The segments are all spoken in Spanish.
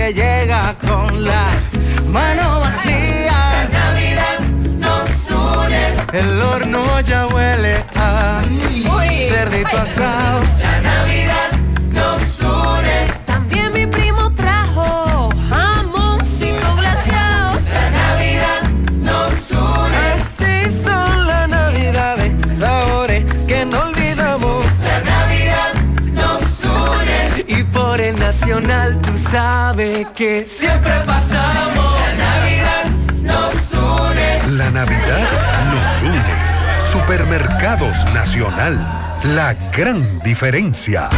nadie llega con la mano vacía. La Navidad nos une. El horno ya huele a cerdito asado. La Navidad nos une. También mi primo trajo jamoncito glaseado. La Navidad nos une. Así son las navidades, sabores que no olvidamos. La Navidad nos une. Y por el nacional tú sabes que siempre pasamos. La Navidad nos une. La Navidad nos une. Supermercados Nacional. La gran diferencia.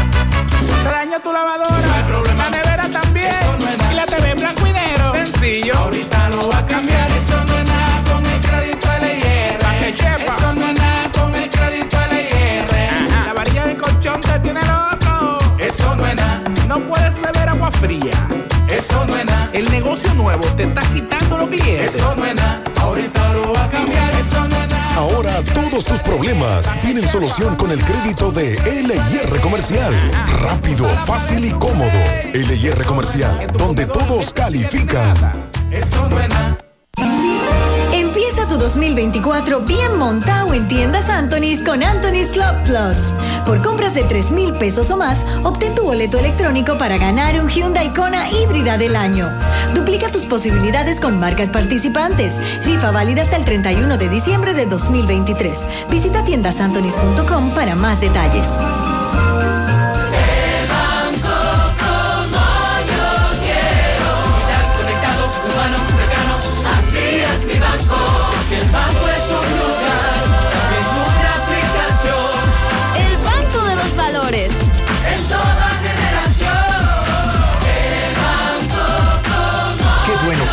Dañó tu lavadora, la nevera también, y la TV en blanco y negro. Sencillo. Ahorita El negocio nuevo te está quitando los clientes. Eso no es nada. Ahorita lo va a cambiar, eso no es nada. Ahora todos tus problemas tienen solución con el crédito de LIR Comercial. Rápido, fácil y cómodo. LIR Comercial, donde todos califican. Eso no es nada. Empieza tu 2024 bien montado en tiendas Anthony's con Anthony's Club Plus. Por compras de 3 mil pesos o más, obtén tu boleto electrónico para ganar un Hyundai Kona híbrida del año. Duplica tus posibilidades con marcas participantes. Rifa válida hasta el 31 de diciembre de 2023. Visita tiendasantonys.com para más detalles.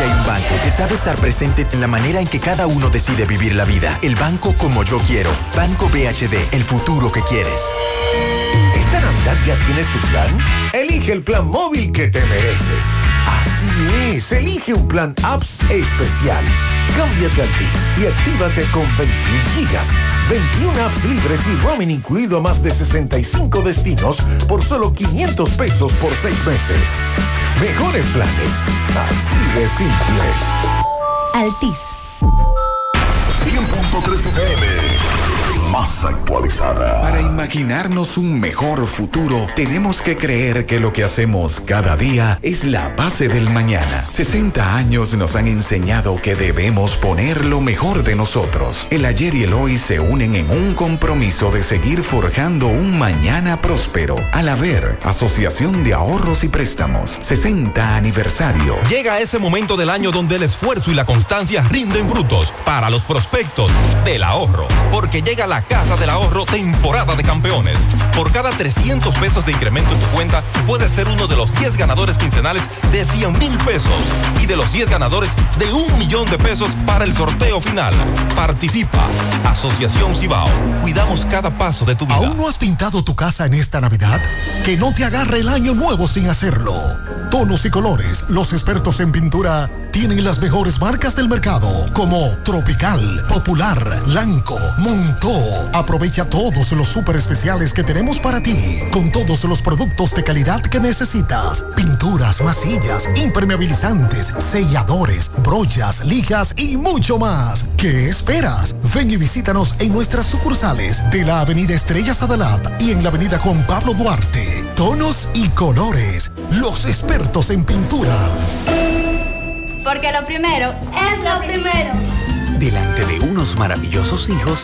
Hay un banco que sabe estar presente en la manera en que cada uno decide vivir la vida. El banco como yo quiero. Banco BHD, el futuro que quieres. ¿Esta Navidad ya tienes tu plan? Elige el plan móvil que te mereces. Así es, elige un plan apps especial. Cámbiate a Altis y actívate con 21 gigas, 21 apps libres y roaming incluido a más de 65 destinos por solo 500 pesos por 6 meses. Mejores planes, así de simple. Altis. 100.3 FM. Más actualizada. Para imaginarnos un mejor futuro, tenemos que creer que lo que hacemos cada día es la base del mañana. 60 años nos han enseñado que debemos poner lo mejor de nosotros. El ayer y el hoy se unen en un compromiso de seguir forjando un mañana próspero. Al haber Asociación de Ahorros y Préstamos, 60 aniversario. Llega ese momento del año donde el esfuerzo y la constancia rinden frutos para los prospectos del ahorro. Porque llega la Casa del Ahorro temporada de campeones. Por cada 300 pesos de incremento en tu cuenta, puedes ser uno de los 10 ganadores quincenales de 100 mil pesos y de los 10 ganadores de un millón de pesos para el sorteo final. Participa. Asociación Cibao. Cuidamos cada paso de tu vida. ¿Aún no has pintado tu casa en esta Navidad? Que no te agarre el año nuevo sin hacerlo. Tonos y colores, los expertos en pintura tienen las mejores marcas del mercado, como Tropical, Popular, Blanco, Montó. Aprovecha todos los super especiales que tenemos para ti, con todos los productos de calidad que necesitas. Pinturas, masillas, impermeabilizantes, selladores, brochas, lijas y mucho más. ¿Qué esperas? Ven y visítanos en nuestras sucursales de la Avenida Estrellas Adalat y en la Avenida Juan Pablo Duarte. Tonos y colores, los expertos en pinturas. Porque lo primero es lo primero. Delante de unos maravillosos hijos,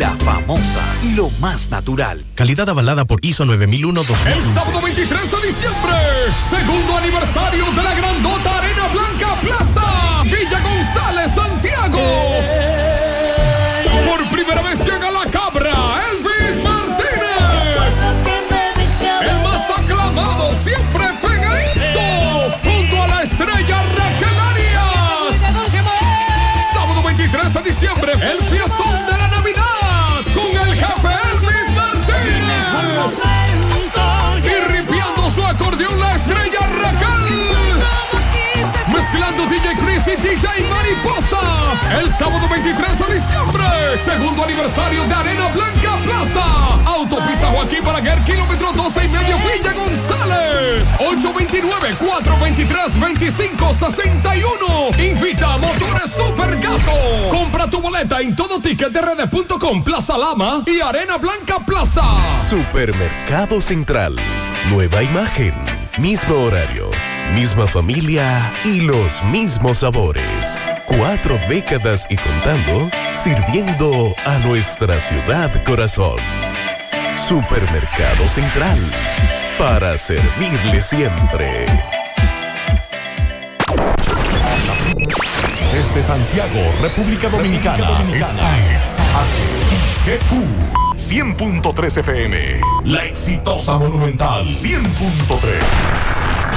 La famosa y lo más natural. Calidad avalada por ISO 9001 El sábado 23 de diciembre, segundo aniversario de la grandota Arena Blanca Plaza, Villa González, Santiago. DJ Mariposa. El sábado 23 de diciembre, segundo aniversario de Arena Blanca Plaza. Autopista Joaquín Balaguer, kilómetro 12 y medio, Villa González. 829-423-2561. Invita a Motores Super Gato. Compra tu boleta en todo ticket de Plaza Lama y Arena Blanca Plaza. Supermercado Central. Nueva imagen. Mismo horario. Misma familia y los mismos sabores. Cuatro décadas y contando, sirviendo a nuestra ciudad corazón. Supermercado Central. Para servirle siempre. Desde Santiago, República Dominicana. Esta es HIGQ 100.3 FM. La exitosa Monumental 100.3.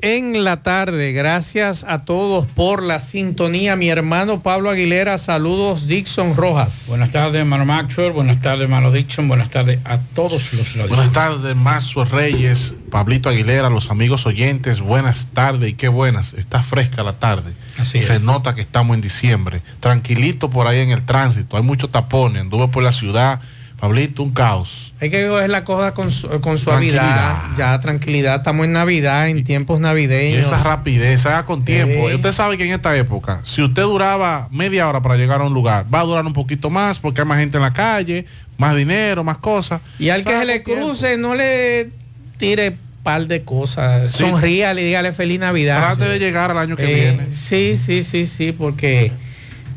en la tarde. Gracias a todos por la sintonía. Mi hermano Pablo Aguilera, saludos Dixon Rojas. Buenas tardes, hermano Maxwell. Buenas tardes, hermano Dixon. Buenas tardes a todos los radios. Buenas tardes, Maxwell Reyes, Pablito Aguilera, los amigos oyentes. Buenas tardes y qué buenas. Está fresca la tarde. Así Se es. nota que estamos en diciembre. Tranquilito por ahí en el tránsito. Hay muchos tapones. Anduve por la ciudad. Pablito, un caos. Hay que coger la cosa con, su- con suavidad. Ya, tranquilidad. Estamos en Navidad, en tiempos Y navideños. esa rapidez, haga con tiempo. Sí. Y usted sabe que en esta época, si usted duraba media hora para llegar a un lugar, va a durar un poquito más porque hay más gente en la calle, más dinero, más cosas. Y al que se le tiempo. cruce, no le tire par de cosas. Sí. Sonríale y dígale feliz Navidad. Trate de llegar al año que Eh, viene. Sí, sí, sí, sí, porque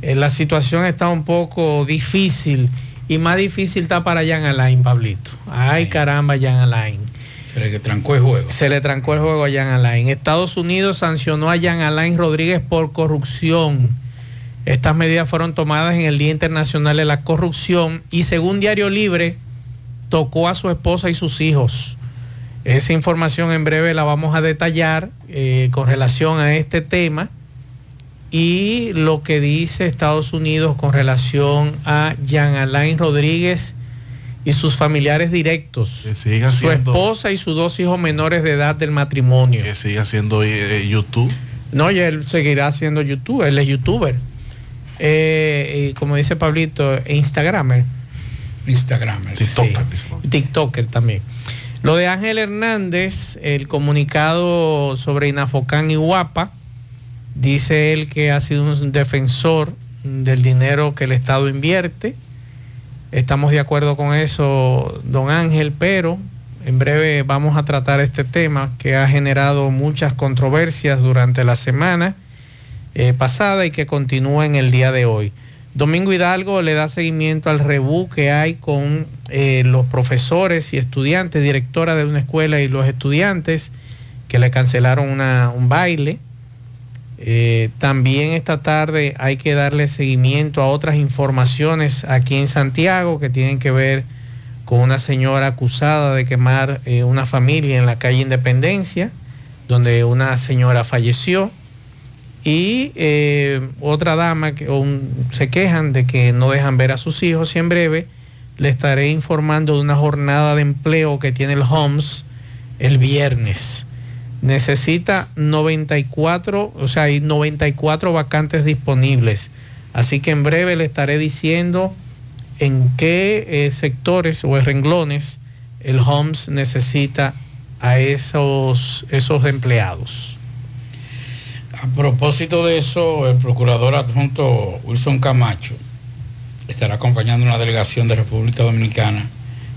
eh, la situación está un poco difícil y más difícil está para Jan Alain, Pablito. Ay, caramba, Jan Alain. Se le trancó el juego. Se le trancó el juego a Jan Alain. Estados Unidos sancionó a Jan Alain Rodríguez por corrupción. Estas medidas fueron tomadas en el Día Internacional de la Corrupción y según Diario Libre, tocó a su esposa y sus hijos. Esa información en breve la vamos a detallar eh, con relación a este tema y lo que dice Estados Unidos con relación a Jean Alain Rodríguez y sus familiares directos, sigan su siendo- esposa y sus dos hijos menores de edad del matrimonio. Que siga siendo eh, YouTube. No, y él seguirá siendo youtuber, él es youtuber. Eh, y como dice Pablito, Instagramer. Instagramer. TikToker. TikToker también. Lo de Ángel Hernández, el comunicado sobre Inafocán y Guapa, dice él que ha sido un defensor del dinero que el Estado invierte. Estamos de acuerdo con eso, don Ángel, pero en breve vamos a tratar este tema que ha generado muchas controversias durante la semana eh, pasada y que continúa en el día de hoy. Domingo Hidalgo le da seguimiento al rebú que hay con eh, los profesores y estudiantes, directora de una escuela y los estudiantes que le cancelaron una- un baile. Eh, también esta tarde hay que darle seguimiento a otras informaciones aquí en Santiago que tienen que ver con una señora acusada de quemar eh, una familia en la calle Independencia, donde una señora falleció. Y eh, otra dama que se quejan de que no dejan ver a sus hijos y en breve le estaré informando de una jornada de empleo que tiene el HOMS el viernes. Necesita 94, o sea, hay 94 vacantes disponibles. Así que en breve le estaré diciendo en qué eh, sectores o renglones el HOMS necesita a esos, esos empleados. A propósito de eso, el procurador adjunto Wilson Camacho estará acompañando una delegación de República Dominicana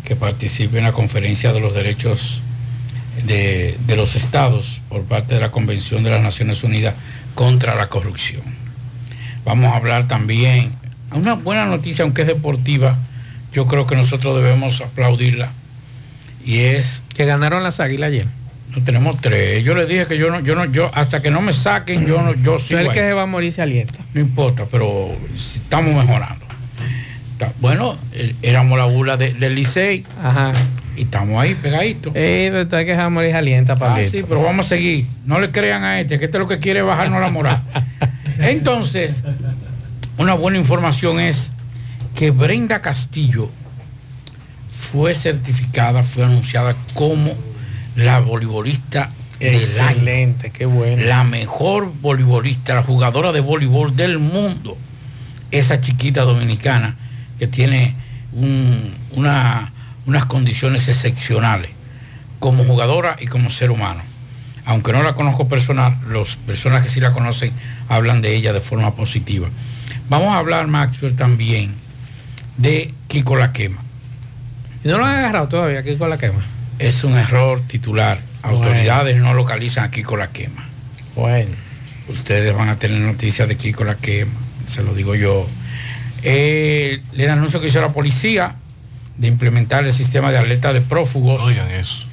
que participe en la conferencia de los derechos de, de los estados por parte de la Convención de las Naciones Unidas contra la corrupción. Vamos a hablar también, una buena noticia, aunque es deportiva, yo creo que nosotros debemos aplaudirla, y es... Que ganaron las águilas ayer. No tenemos tres. Yo le dije que yo no, yo no, yo, hasta que no me saquen, yo no, yo sigo el que se va a morir se alienta. No importa, pero estamos mejorando. Bueno, eh, éramos la bula de- del Licey. Y estamos ahí pegaditos. Eh, pero está que esa morir alienta, Ah, Pablito. sí, pero vamos a seguir. No le crean a este, que este lo que quiere es bajarnos la moral. Entonces, una buena información es que Brenda Castillo fue certificada, fue anunciada como la voleibolista del año. Excelente, qué bueno. La mejor voleibolista, la jugadora de voleibol del mundo. Esa chiquita dominicana que tiene un- una- unas condiciones excepcionales como jugadora y como ser humano. Aunque no la conozco personal, las personas que sí la conocen hablan de ella de forma positiva. Vamos a hablar, Maxwell, también de Kiko La Quema. ¿Y no lo han agarrado todavía con la quema? Es un error titular. Bueno. Autoridades no localizan a Kiko La Quema. Bueno. Ustedes van a tener noticias de Kiko La Quema, se lo digo yo. Eh, el anuncio que hizo la policía de implementar el sistema de alerta de prófugos. Oigan eso.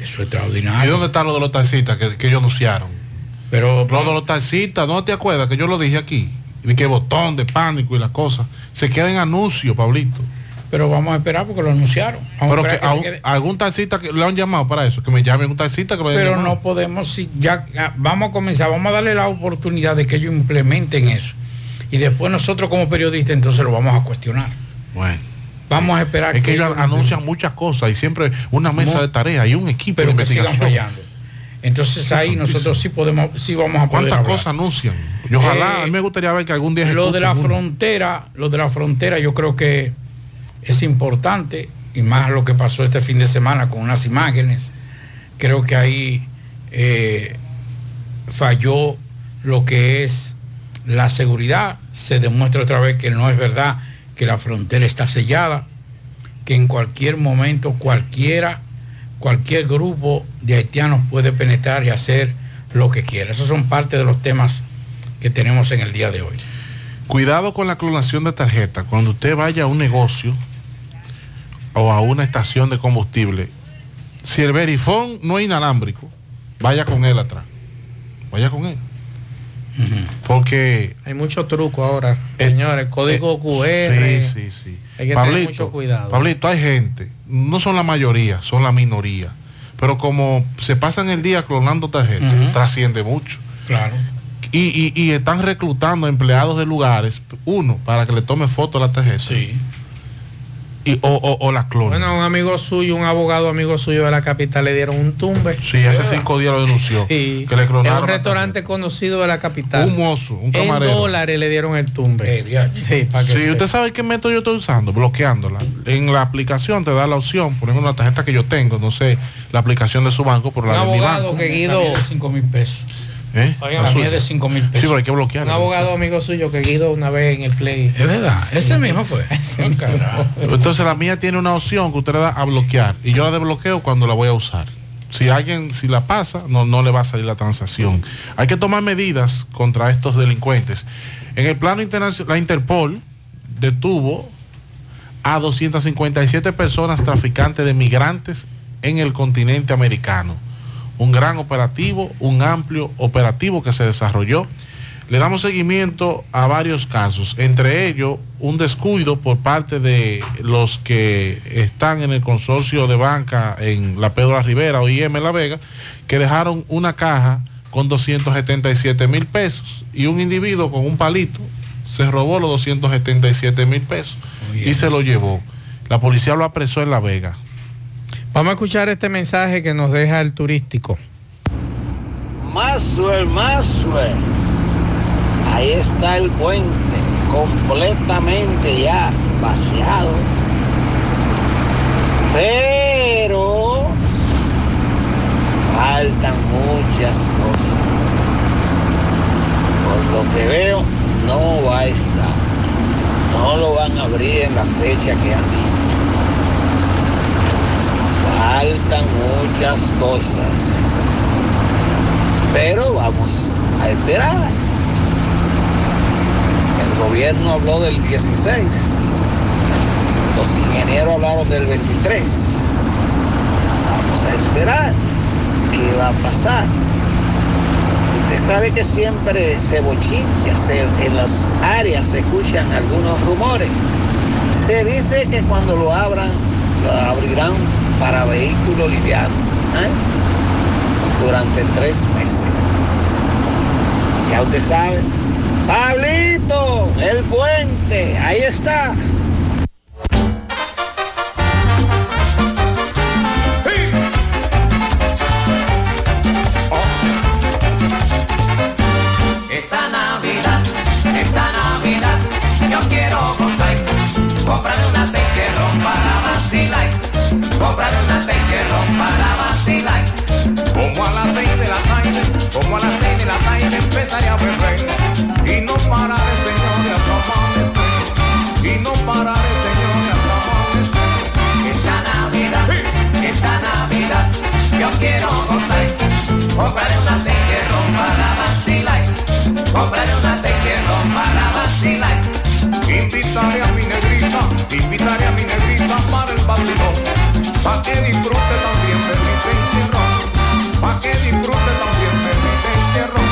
Eso es extraordinario. ¿Y dónde están los de los taxistas que, que ellos anunciaron? Pero los de los taxistas, ¿no te acuerdas que yo lo dije aquí? De que botón de pánico y las cosas. Se queda en anuncio, Pablito. Pero vamos a esperar porque lo anunciaron. Vamos Pero a que, a que un- algún taxista que le han llamado para eso, que me llame un taxista que me haya Pero no podemos, ya ya, vamos a comenzar, vamos a darle la oportunidad de que ellos implementen eso. Y después nosotros como periodistas entonces lo vamos a cuestionar. Bueno. Vamos a esperar Es que ellos ellos anuncian muchas cosas y siempre una mesa de tareas y un equipo pero de que sigan fallando. Entonces ahí santísimo. nosotros sí podemos, sí vamos a poder ¿Cuántas cosas anuncian? Y ojalá, Eh, a mí me gustaría ver que algún día Lo de la uno. frontera, lo de la frontera yo creo que es importante y más lo que pasó este fin de semana con unas imágenes. Creo que ahí eh, falló lo que es la seguridad. Se demuestra otra vez que no es verdad que la frontera está sellada, que en cualquier momento cualquiera, cualquier grupo de haitianos puede penetrar y hacer lo que quiera. Esos son parte de los temas que tenemos en el día de hoy. Cuidado con la clonación de tarjeta. Cuando usted vaya a un negocio o a una estación de combustible, si el verifón no es inalámbrico, vaya con él atrás. Vaya con él. Porque Hay mucho truco ahora, señores. Código QR. Eh, Sí, sí, sí. Hay que tener mucho cuidado. Pablito, hay gente, no son la mayoría, son la minoría. Pero como se pasan el día clonando tarjetas, trasciende mucho. Claro. Y, y- y están reclutando empleados de lugares, uno, para que le tome foto a la tarjeta. Y, o, o, o la clonen. Bueno, un amigo suyo, un abogado amigo suyo de la capital le dieron un tumbe. Sí, hace cinco días lo denunció. Sí. Que le clonaron un restaurante conocido de la capital. Un mozo, un En camarero. dólares le dieron el tumbe. Sí, para que Sí, usted sabe qué método yo estoy usando, bloqueándola. En la aplicación te da la opción, por ejemplo, una tarjeta que yo tengo, no sé, la aplicación de su banco, Un la de mi abogado banco. que Guido. La mía es de 5 mil pesos. ¿Eh? La mía es de 5 mil pesos. Sí, pero hay que bloquear. Un abogado amigo suyo que Guido una vez en el play. Es verdad, ese mismo fue. Entonces la mía tiene una opción que usted le da a bloquear y yo la desbloqueo cuando la voy a usar. Si alguien, si la pasa, no, no le va a salir la transacción. Hay que tomar medidas contra estos delincuentes. En el plano internacional, la Interpol detuvo a 257 personas traficantes de migrantes en el continente americano. Un gran operativo, un amplio operativo que se desarrolló. Le damos seguimiento a varios casos, entre ellos un descuido por parte de los que están en el consorcio de banca en la Pedro Rivera o IM La Vega, que dejaron una caja con 277 mil pesos y un individuo con un palito se robó los 277 mil pesos y se lo llevó. La policía lo apresó en La Vega. Vamos a escuchar este mensaje que nos deja el turístico. Maxwell, Maxwell. Ahí está el puente, completamente ya vaciado. Pero faltan muchas cosas. Por lo que veo, no va a estar. No lo van a abrir en la fecha que han dicho. Faltan muchas cosas. Pero vamos a esperar. El gobierno habló del 16. Los ingenieros hablaron del 23. Vamos a esperar qué va a pasar. Usted sabe que siempre se bochincha, se- en las áreas se escuchan algunos rumores. Se dice que cuando lo abran, lo abrirán para vehículos livianos ¿eh? durante tres meses. Ya usted sabe. Pablito, el puente, ahí está. Esta Navidad, esta Navidad, yo quiero gozar. Comprarme Comprarme una ron para vacilar. Como a las seis de la tarde, como a las seis de la tarde empezaré a beber y no pararé, señores, hasta amanecer. Y no pararé, señores, hasta Esta Navidad, esta Navidad, yo quiero gozar. Compraré una ron para vacilar. Compraré una ron para vacilar. Invitaré a mi negrita, invitaré a mi negrita para el vacilón, pa' que disfrute también de mi encierrón, pa' que disfrute también de mi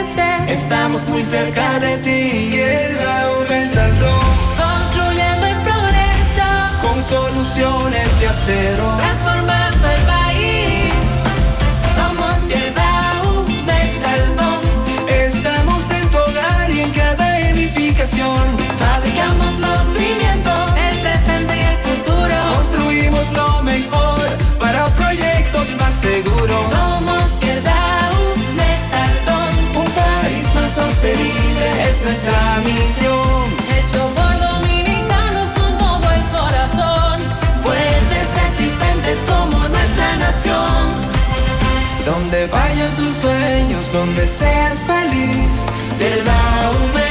estamos muy cerca de ti. Y el aumentando, construyendo el progreso, con soluciones de acero, transformando el país. Somos Quebrao, Metalbón, estamos en tu hogar y en cada edificación. Fabricamos los cimientos, el presente y el futuro. Construimos lo mejor sostenible es nuestra misión. Hecho por dominicanos con todo el corazón, fuertes, resistentes como nuestra nación. Donde vayan tus sueños, donde seas feliz, del Metaldón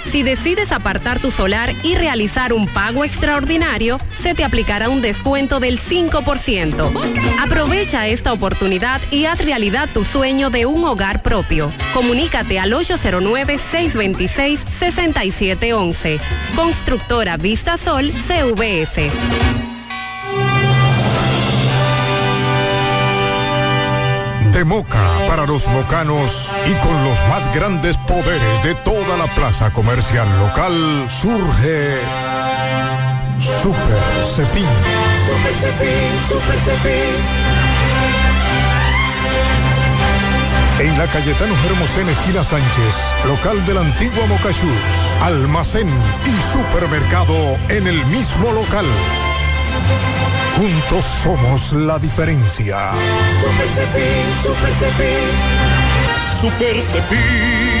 si decides apartar tu solar y realizar un pago extraordinario, se te aplicará un descuento del 5%. Aprovecha esta oportunidad y haz realidad tu sueño de un hogar propio. Comunícate al 809-626-6711. Constructora Vista Sol CVS. De Moca para los mocanos y con los más grandes poderes de toda la plaza comercial local surge Super Cepín. Super Cepín, Super Cepín. En la Cayetano Hermosén, esquina Sánchez, local del antiguo Mocachús, almacén y supermercado en el mismo local. Juntos somos la diferencia. Super Cepín, Super Cepín. Super Cepín,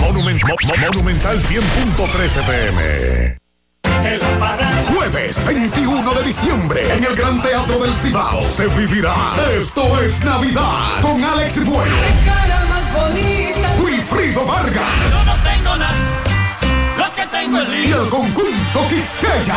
Monument- Mo- Mo- Monumental 100.13 pm. Jueves 21 de diciembre en el Gran Teatro del Cibao se vivirá Esto es Navidad con Alex Bueno, cara más bonita. Wilfrido Vargas Yo no tengo nada, lo que tengo es y el conjunto Quisqueya.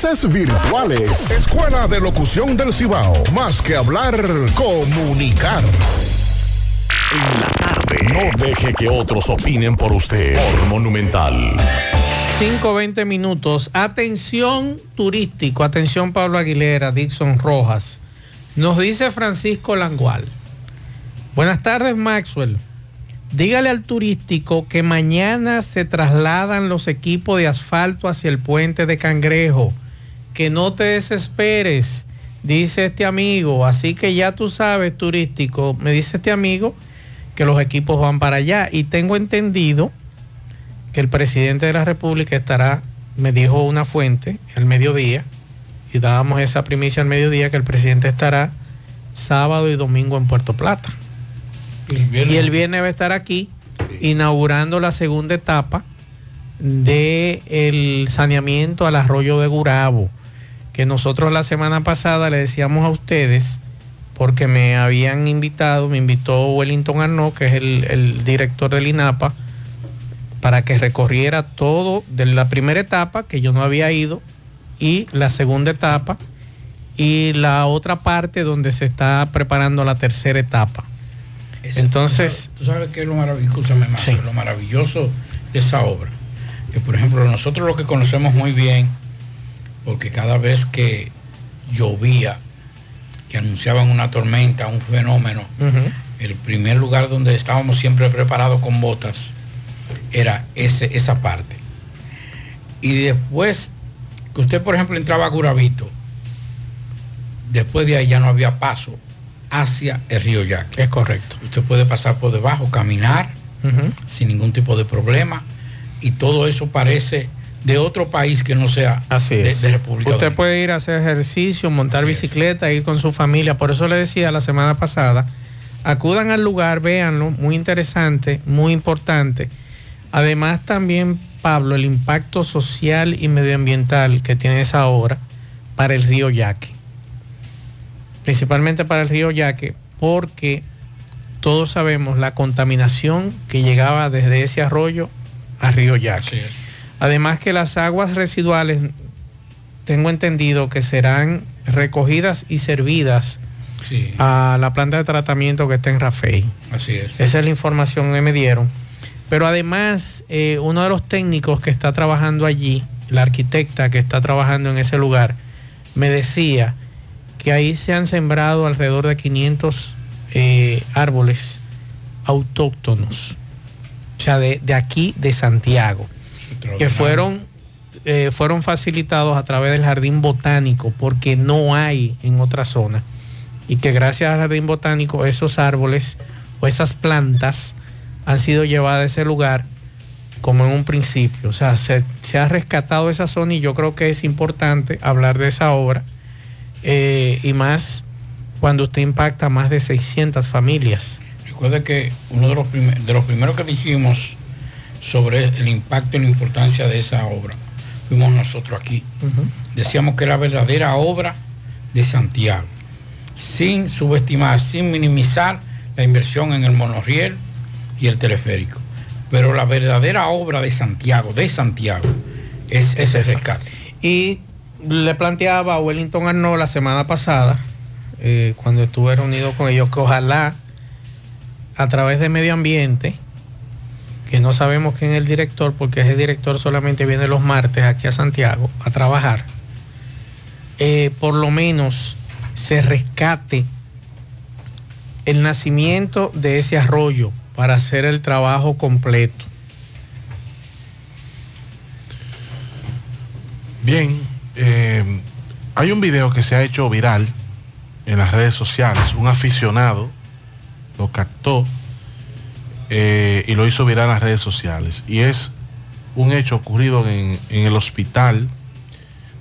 virtuales. Escuela de Locución del Cibao. Más que hablar, comunicar. En la tarde. No deje que otros opinen por usted. Por Monumental. 5-20 minutos. Atención turístico, atención Pablo Aguilera, Dixon Rojas. Nos dice Francisco Langual. Buenas tardes, Maxwell. Dígale al turístico que mañana se trasladan los equipos de asfalto hacia el puente de Cangrejo. Que no te desesperes, dice este amigo. Así que ya tú sabes, turístico, me dice este amigo que los equipos van para allá. Y tengo entendido que el presidente de la República estará, me dijo una fuente, al mediodía, y dábamos esa primicia al mediodía, que el presidente estará sábado y domingo en Puerto Plata. Y el viernes va a estar aquí inaugurando la segunda etapa del el saneamiento al arroyo de Gurabo, que nosotros la semana pasada le decíamos a ustedes, porque me habían invitado, me invitó Wellington Arnaud, que es el, el director del INAPA, para que recorriera todo de la primera etapa, que yo no había ido, y la segunda etapa, y la otra parte donde se está preparando la tercera etapa. Entonces, Tú sabes que es lo maravilloso, lo maravilloso de esa obra. que por ejemplo nosotros lo que conocemos muy bien, porque cada vez que llovía, que anunciaban una tormenta, un fenómeno, el primer lugar donde estábamos siempre preparados con botas era ese, esa parte. Y después que usted, por ejemplo, entraba a Guravito, después de ahí ya no había paso hacia el río Yaque. Es correcto. Usted puede pasar por debajo, caminar sin ningún tipo de problema y todo eso parece de otro país que no sea Así de, es. de República Usted Dominicana. puede ir a hacer ejercicio, montar Así es. bicicleta, ir con su familia. Por eso le decía la semana pasada, acudan al lugar, véanlo, muy interesante, muy importante. Además también, Pablo, el impacto social y medioambiental que tiene esa obra para el río Yaque. Principalmente para el río Yaque, porque todos sabemos la contaminación que llegaba desde ese arroyo al río Yaque. Además que las aguas residuales, tengo entendido que serán recogidas y servidas Sí, a la planta de tratamiento que está en Rafey. así es. Esa es la información que me dieron. Pero además, eh, uno de los técnicos que está trabajando allí, la arquitecta que está trabajando en ese lugar, me decía que ahí se han sembrado alrededor de 500 eh, árboles autóctonos, o sea, de, de aquí, de Santiago, que fueron, eh, fueron facilitados a través del jardín botánico, porque no hay en otra zona y que gracias al jardín botánico esos árboles o esas plantas han sido llevadas a ese lugar como en un principio. O sea, se, se ha rescatado esa zona y yo creo que es importante hablar de esa obra eh, y más cuando usted impacta a más de 600 familias. Recuerde que uno de los, de los primeros que dijimos sobre el impacto y la importancia de esa obra fuimos nosotros aquí. Decíamos que era la verdadera obra de Santiago, sin subestimar, sin minimizar la inversión en el monorriel y el teleférico. Pero la verdadera obra de Santiago, de Santiago, es ese rescate. Y le planteaba a Wellington Arnaud la semana pasada, eh, cuando estuve reunido con ellos, que ojalá a través de medio ambiente, que no sabemos quién es el director, porque ese director solamente viene los martes aquí a Santiago a trabajar, eh, por lo menos se rescate el nacimiento de ese arroyo para hacer el trabajo completo. Bien, eh, hay un video que se ha hecho viral en las redes sociales. Un aficionado lo captó eh, y lo hizo viral en las redes sociales. Y es un hecho ocurrido en, el hospital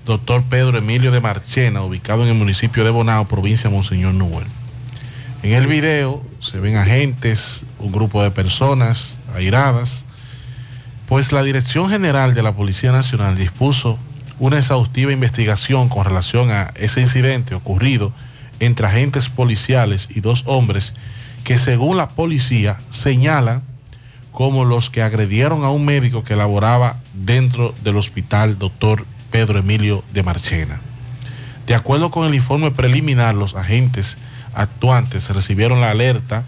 Doctor Pedro Emilio de Marchena, ubicado en el municipio de Bonao, provincia de Monseñor Núñez. En el video se ven agentes, un grupo de personas airadas, pues la Dirección General de la Policía Nacional dispuso una exhaustiva investigación con relación a ese incidente ocurrido entre agentes policiales y dos hombres que según la policía señalan como los que agredieron a un médico que laboraba dentro del hospital doctor Pedro Emilio de Marchena. De acuerdo con el informe preliminar, los agentes actuantes recibieron la alerta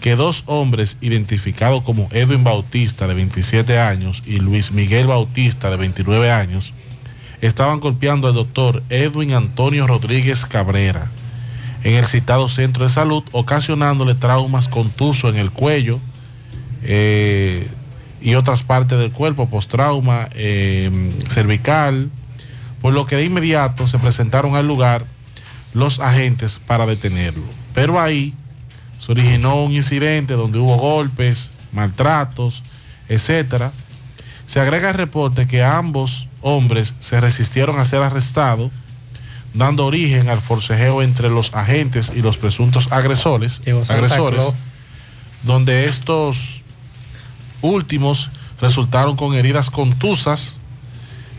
que dos hombres identificados como Edwin Bautista de 27 años y Luis Miguel Bautista de 29 años estaban golpeando al doctor Edwin Antonio Rodríguez Cabrera en el citado centro de salud, ocasionándole traumas contusos en el cuello eh, y otras partes del cuerpo, postrauma eh, cervical, por lo que de inmediato se presentaron al lugar los agentes para detenerlo. Pero ahí se originó un incidente donde hubo golpes, maltratos, etcétera. Se agrega el reporte que ambos hombres se resistieron a ser arrestados, dando origen al forcejeo entre los agentes y los presuntos agresores, agresores donde estos últimos resultaron con heridas contusas,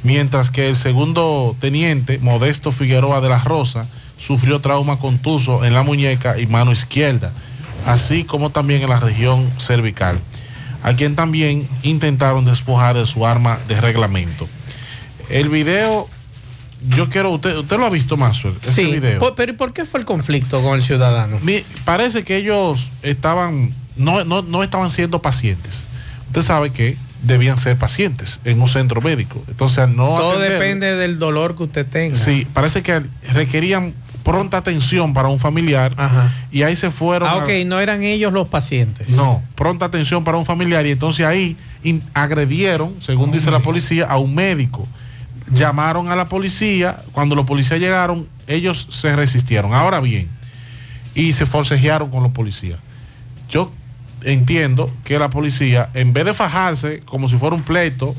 mientras que el segundo teniente, Modesto Figueroa de la Rosa, sufrió trauma contuso en la muñeca y mano izquierda, así como también en la región cervical, a quien también intentaron despojar de su arma de reglamento. El video, yo quiero, usted, usted lo ha visto más, ese Sí, video. po- pero ¿y por qué fue el conflicto con el ciudadano? Mi- parece que ellos estaban, no, no, no estaban siendo pacientes. Usted sabe que debían ser pacientes en un centro médico. Entonces, no Todo depende del dolor que usted tenga. Sí, parece que requerían pronta atención para un familiar y ahí se fueron. Ah, a- ok, no eran ellos los pacientes. No, pronta atención para un familiar y entonces ahí agredieron, según dice la policía, a un médico. Llamaron a la policía, cuando los policías llegaron, ellos se resistieron. Ahora bien, y se forcejearon con los policías. Yo entiendo que la policía, en vez de fajarse como si fuera un pleito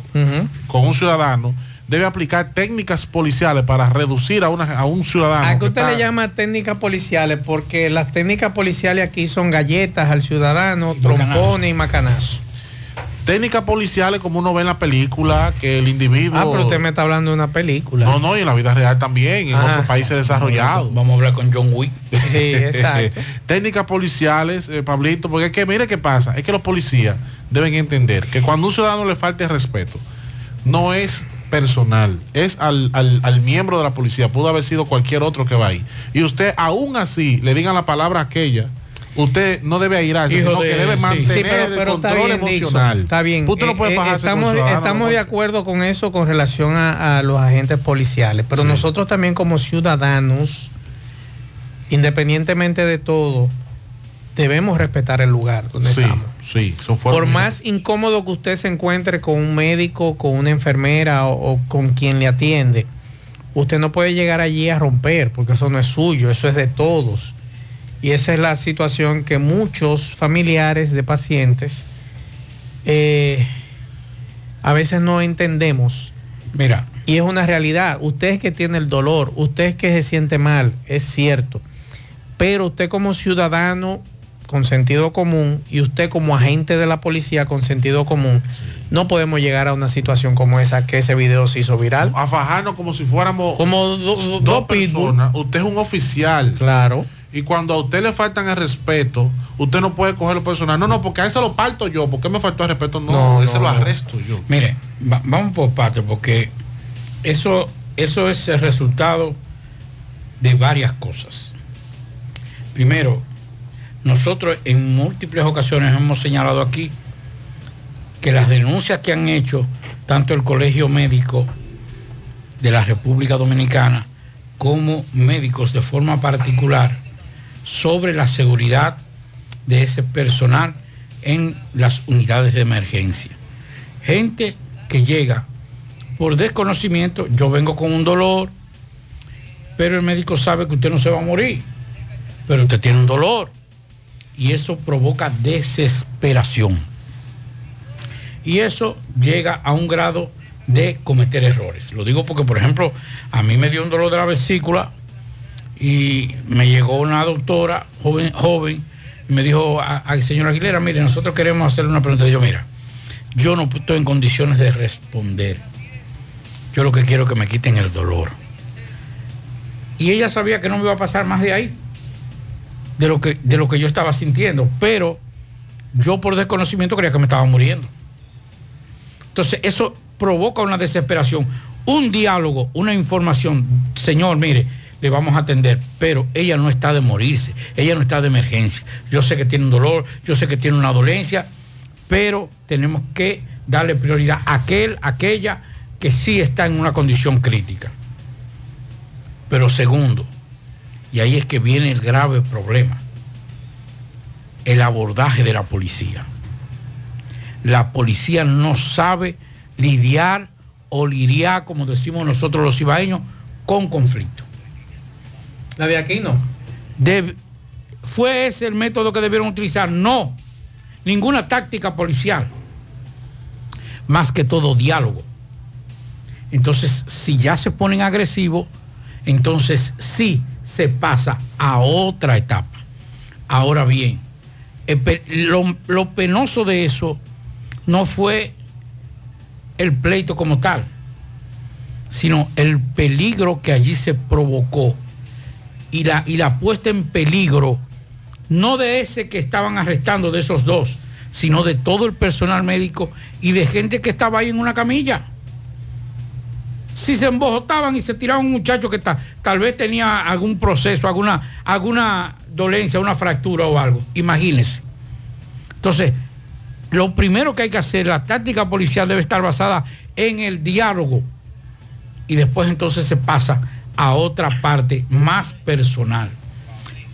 con un ciudadano, debe aplicar técnicas policiales para reducir a, una, a un ciudadano. ¿A qué que usted está- le llama técnicas policiales? Porque las técnicas policiales aquí son galletas al ciudadano, trompones y macanazos. Técnicas policiales como uno ve en la película, que el individuo... Ah, pero usted me está hablando de una película. No, no, y en la vida real también, en Ah. otros países desarrollados. Vamos a hablar con John Wick. Sí, exacto. Técnicas policiales, eh, Pablito, porque es que mire qué pasa, es que los policías deben entender que cuando a un ciudadano le falte respeto, no es personal, es al, al- al miembro de la policía, pudo haber sido cualquier otro que va ahí. Y usted aún así le digan la palabra aquella, usted no debe airarse, Hijo sino de- que debe mantener Sí, pero- el pero está control bien, Dixon, emocional. Está bien. Usted no Eh, puede eh, el estamos estamos de acuerdo con eso con relación a, a los agentes policiales, pero nosotros también como ciudadanos, independientemente de todo, debemos respetar el lugar donde Sí, estamos. sí, son Por formas- más incómodo que usted se encuentre con un médico, con una enfermera o, o con quien le atiende, usted no puede llegar allí a romper, porque eso no es suyo, eso es de todos. Y esa es la situación que muchos familiares de pacientes eh, a veces no entendemos. Mira. Y es una realidad. Usted es que tiene el dolor, usted es que se siente mal, es cierto. Pero usted como ciudadano con sentido común y usted como agente de la policía con sentido común, no podemos llegar a una situación como esa que ese video se hizo viral. A fajarnos como si fuéramos como do- do- dos dos pitbull. personas. Usted es un oficial. Claro. Y cuando a usted le faltan el respeto, usted no puede cogerlo personal. No, no, porque a ese lo parto yo. ¿Por qué me faltó el respeto? No, No, ese no, lo arresto yo. Mire, va- vamos por partes porque eso, eso es el resultado de varias cosas. Primero, nosotros en múltiples ocasiones hemos señalado aquí que las denuncias que han hecho tanto el Colegio Médico de la República Dominicana como médicos de forma particular sobre la seguridad de ese personal en las unidades de emergencia. Gente que llega por desconocimiento, yo vengo con un dolor, pero el médico sabe que usted no se va a morir, pero usted tiene un dolor y eso provoca desesperación. Y eso llega a un grado de cometer errores. Lo digo porque, por ejemplo, a mí me dio un dolor de la vesícula y me llegó una doctora joven, joven y me dijo, a, a- señora Aguilera, mire, nosotros queremos hacerle una pregunta. Y yo, mira, yo no estoy en condiciones de responder. Yo lo que quiero es que me quiten el dolor. Y ella sabía que no me iba a pasar más de ahí, de lo que, de lo que yo estaba sintiendo, pero yo por desconocimiento creía que me estaba muriendo. Entonces eso provoca una desesperación, un diálogo, una información. Señor, mire, le vamos a atender, pero ella no está de morirse, ella no está de emergencia. Yo sé que tiene un dolor, yo sé que tiene una dolencia, pero tenemos que darle prioridad a aquel, aquella que sí está en una condición crítica. Pero segundo, y ahí es que viene el grave problema, el abordaje de la policía. La policía no sabe lidiar o lidiar, como decimos nosotros los ibaeños, con conflicto. La de aquí no. ¿Fue ese el método que debieron utilizar? No. Ninguna táctica policial. Más que todo diálogo. Entonces, si ya se ponen agresivos, entonces sí se pasa a otra etapa. Ahora bien, lo, lo penoso de eso no fue el pleito como tal, sino el peligro que allí se provocó y la, y la puesta en peligro, no de ese que estaban arrestando, de esos dos, sino de todo el personal médico y de gente que estaba ahí en una camilla. Si se embojotaban y se tiraban un muchacho que ta- tal vez tenía algún proceso, alguna, alguna dolencia, una fractura o algo, imagínense. Entonces, lo primero que hay que hacer, la táctica policial debe estar basada en el diálogo y después entonces se pasa a otra parte más personal.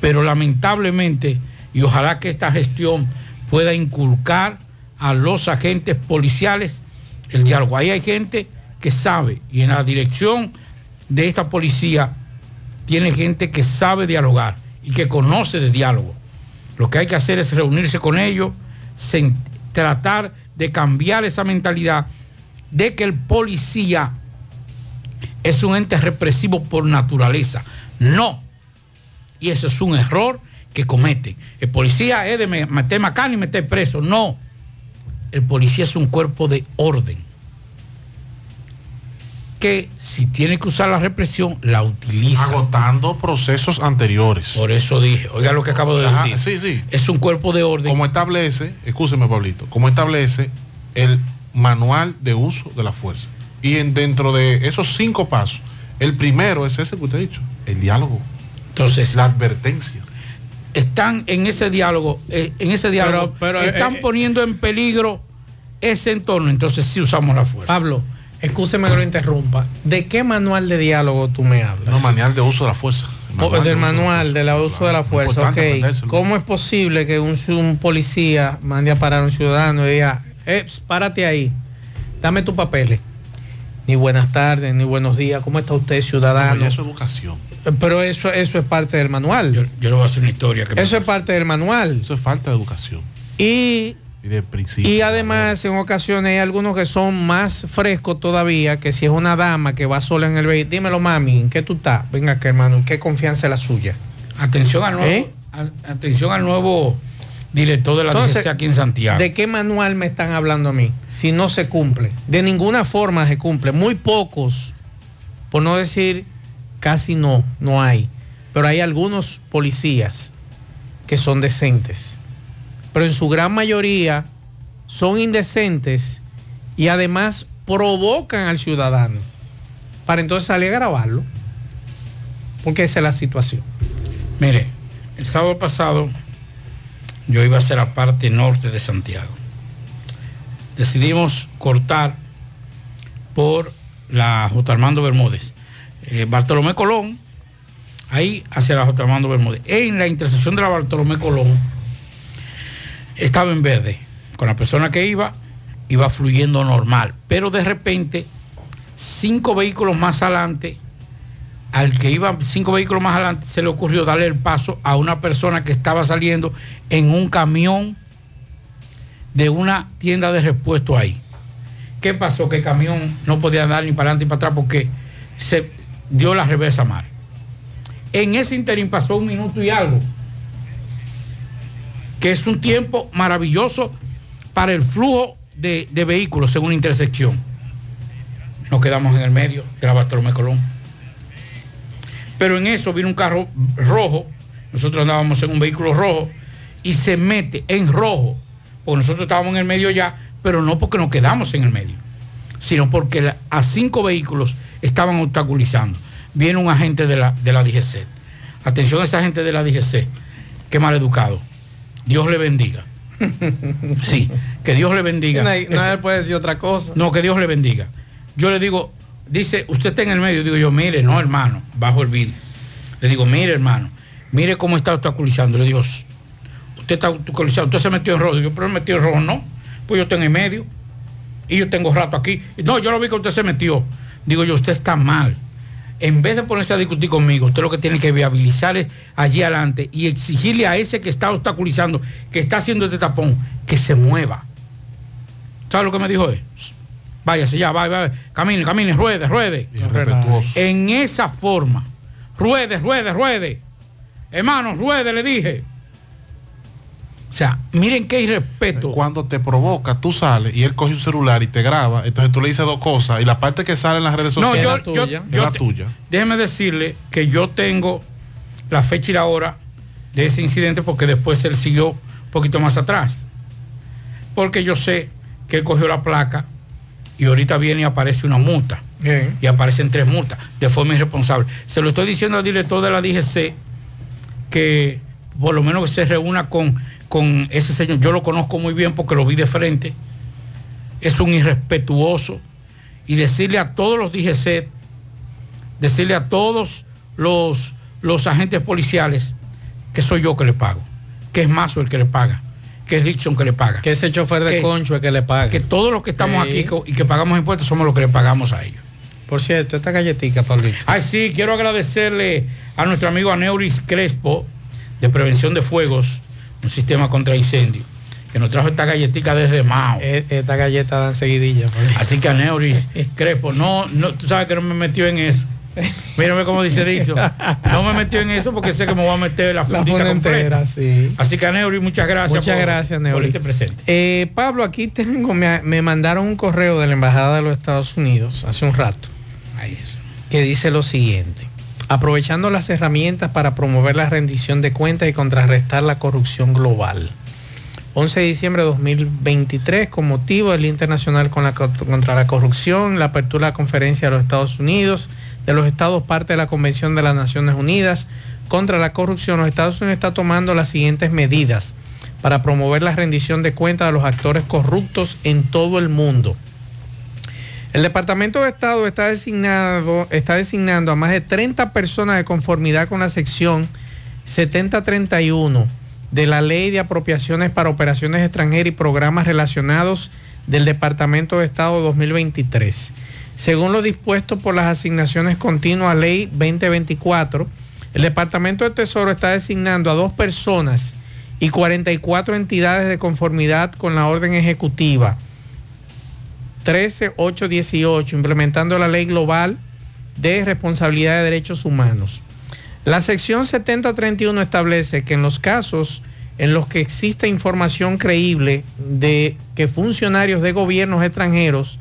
Pero lamentablemente, y ojalá que esta gestión pueda inculcar a los agentes policiales el diálogo. Ahí hay gente que sabe y en la dirección de esta policía tiene gente que sabe dialogar y que conoce de diálogo. Lo que hay que hacer es reunirse con ellos, tratar de cambiar esa mentalidad de que el policía es un ente represivo por naturaleza. No. Y eso es un error que cometen. El policía es de me- meter macana y meter preso. No. El policía es un cuerpo de orden. Que si tiene que usar la represión, la utiliza. Agotando procesos anteriores. Por eso dije, oiga lo que acabo de Ajá, decir. sí, sí. Es un cuerpo de orden. Como establece, escúcheme Pablito, como establece el manual de uso de la fuerza. Y en, dentro de esos cinco pasos, el primero es ese que usted ha dicho, el diálogo. Entonces, la advertencia. Están en ese diálogo, eh, en ese diálogo, Pero- pero, están eh, poniendo en peligro ese entorno. Entonces sí usamos la fuerza. Pablo, escúcheme que lo interrumpa. ¿De qué manual de diálogo tú me hablas? No, manual de uso de la fuerza. El O- manual de del uso de la manual de la uso de la fuerza, importante ok. aprendérselo. ¿Cómo es posible que un, un policía mande a parar a un ciudadano y diga, eh, párate ahí, dame tus papeles? Ni buenas tardes, ni buenos días, ¿cómo está usted, ciudadano? Pero eso es educación. Pero eso, eso es parte del manual. Yo, yo le voy a hacer una historia que me eso es parte del manual. Eso es falta de educación. Y Y de principio. y además, en ocasiones hay algunos que son más frescos todavía, que si es una dama que va sola en el vehículo, dímelo mami, ¿en qué tú estás? Venga acá hermano, ¿qué confianza es la suya? Atención al nuevo, ¿Eh? atención al nuevo director de la Entonces, DGC aquí en Santiago. ¿De qué manual me están hablando a mí? Si no se cumple. De ninguna forma se cumple. Muy pocos, por no decir casi no, no hay. Pero hay algunos policías que son decentes. Pero en su gran mayoría son indecentes y además provocan al ciudadano para entonces salir a grabarlo. Porque esa es la situación. Mire, el sábado pasado yo iba a hacer la parte norte de Santiago. Decidimos cortar por la J. Armando Bermúdez. Eh, Bartolomé Colón, ahí hacia la J. Armando Bermúdez. En la intersección de la Bartolomé Colón estaba en verde. Con la persona que iba, iba fluyendo normal. Pero de repente, cinco vehículos más adelante, al que iba cinco vehículos más adelante, se le ocurrió darle el paso a una persona que estaba saliendo en un camión de una tienda de repuesto ahí. ¿Qué pasó? Que el camión no podía andar ni para adelante ni para atrás porque se dio la reversa mal. En ese interín pasó un minuto y algo, que es un tiempo maravilloso para el flujo de, de vehículos una intersección. Nos quedamos en el medio de la Bartolomé Colón. Pero en eso vino un carro rojo, nosotros andábamos en un vehículo rojo, y se mete en rojo, porque nosotros estábamos en el medio ya, pero no porque nos quedamos en el medio, sino porque a cinco vehículos estaban obstaculizando. Viene un agente de la, de la DGC. Atención a ese agente de la DGC, qué mal educado. Dios le bendiga. Sí, que Dios le bendiga. Nadie, nadie puede decir otra cosa. no, que Dios le bendiga. Yo le digo, dice, usted está en el medio. Digo yo, mire, no, hermano, bajo el vidrio. Le digo, mire, hermano, mire cómo está obstaculizando. Le digo, "S- usted está obstaculizando, usted se metió en rojo. Digo, pero me metió en rojo, no. Pues yo estoy en el medio. Y yo tengo rato aquí. No, yo lo vi que usted se metió. Digo yo, usted está mal. En vez de ponerse a discutir conmigo, usted lo que tiene que viabilizar es allí adelante y exigirle a ese que está obstaculizando, que está haciendo este tapón, que se mueva. ¿Sabe lo que me dijo él? Váyase ya, vaya, vaya, camine, camine, ruede, ruede. respetuoso. En esa forma, ruede, ruede, ruede. Hermano, ruede, le dije. O sea, miren qué irrespeto. Cuando te provoca, tú sales y él coge un celular y te graba, entonces tú le dices dos cosas y la parte que sale en las redes No, sociales yo, yo, es yo la tuya. Déjeme decirle que yo tengo la fecha y la hora de ese incidente porque después él siguió un poquito más atrás. Porque yo sé que él cogió la placa y ahorita viene y aparece una multa. Y aparecen tres multas de forma irresponsable. Se lo estoy diciendo al director de la DGC que por lo menos que se reúna con, con ese señor. Yo lo conozco muy bien porque lo vi de frente. Es un irrespetuoso. Y decirle a todos los DGC, decirle a todos los, los agentes policiales que soy yo que le pago, que es Mazo el que le paga, que es Dixon que le paga. Que ese chofer de Que- concho es que le paga. Que todos los que estamos Sí. aquí y que pagamos impuestos somos los que le pagamos a ellos. Por cierto, esta galletita, Pablito. Ay, sí, quiero agradecerle a nuestro amigo Aneuris Crespo de Prevención de Fuegos, un sistema contra incendio, que nos trajo esta galletita desde Mao. E- Esta galleta dan seguidilla. Así que Aneuris Crespo, no, no, tú sabes que no me metió en eso. Mírame cómo dice Dixon. No me metió en eso porque sé que me voy a meter la La fundita completa. entera, sí. Así que Aneuris, muchas gracias. Muchas por- gracias, por Neuri. este presente. Eh, Pablo, aquí tengo, me, me mandaron un correo de la Embajada de los Estados Unidos hace un rato que dice lo siguiente. Aprovechando las herramientas para promover la rendición de cuentas y contrarrestar la corrupción global. 11 de diciembre de 2023, con motivo del Internacional con la- contra la Corrupción, la apertura de la conferencia de los Estados Unidos, de los Estados parte de la Convención de las Naciones Unidas contra la corrupción, los Estados Unidos está tomando las siguientes medidas para promover la rendición de cuentas de los actores corruptos en todo el mundo. El Departamento de Estado está, designado, está designando a más de 30 personas de conformidad con la sección 7031 de la Ley de Apropiaciones para Operaciones Extranjeras y Programas Relacionados del Departamento de Estado 2023. Según lo dispuesto por las asignaciones continuas Ley 2024, el Departamento de Tesoro está designando a dos personas y 44 entidades de conformidad con la orden ejecutiva 13818, implementando la ley global de responsabilidad de derechos humanos. La sección 7031 establece que en los casos en los que existe información creíble de que funcionarios de gobiernos extranjeros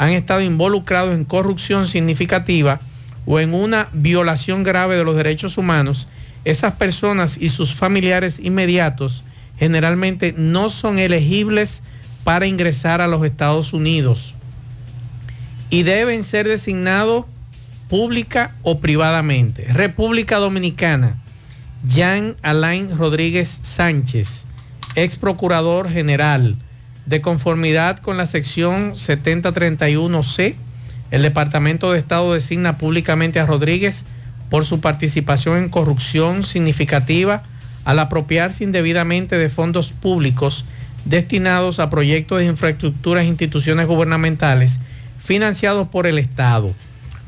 han estado involucrados en corrupción significativa o en una violación grave de los derechos humanos, esas personas y sus familiares inmediatos generalmente no son elegibles para ingresar a los Estados Unidos y deben ser designados pública o privadamente. República Dominicana, Jean Alain Rodríguez Sánchez, ex procurador general, de conformidad con la sección 7031C, el Departamento de Estado designa públicamente a Rodríguez por su participación en corrupción significativa al apropiarse indebidamente de fondos públicos destinados a proyectos de infraestructuras e instituciones gubernamentales financiados por el Estado.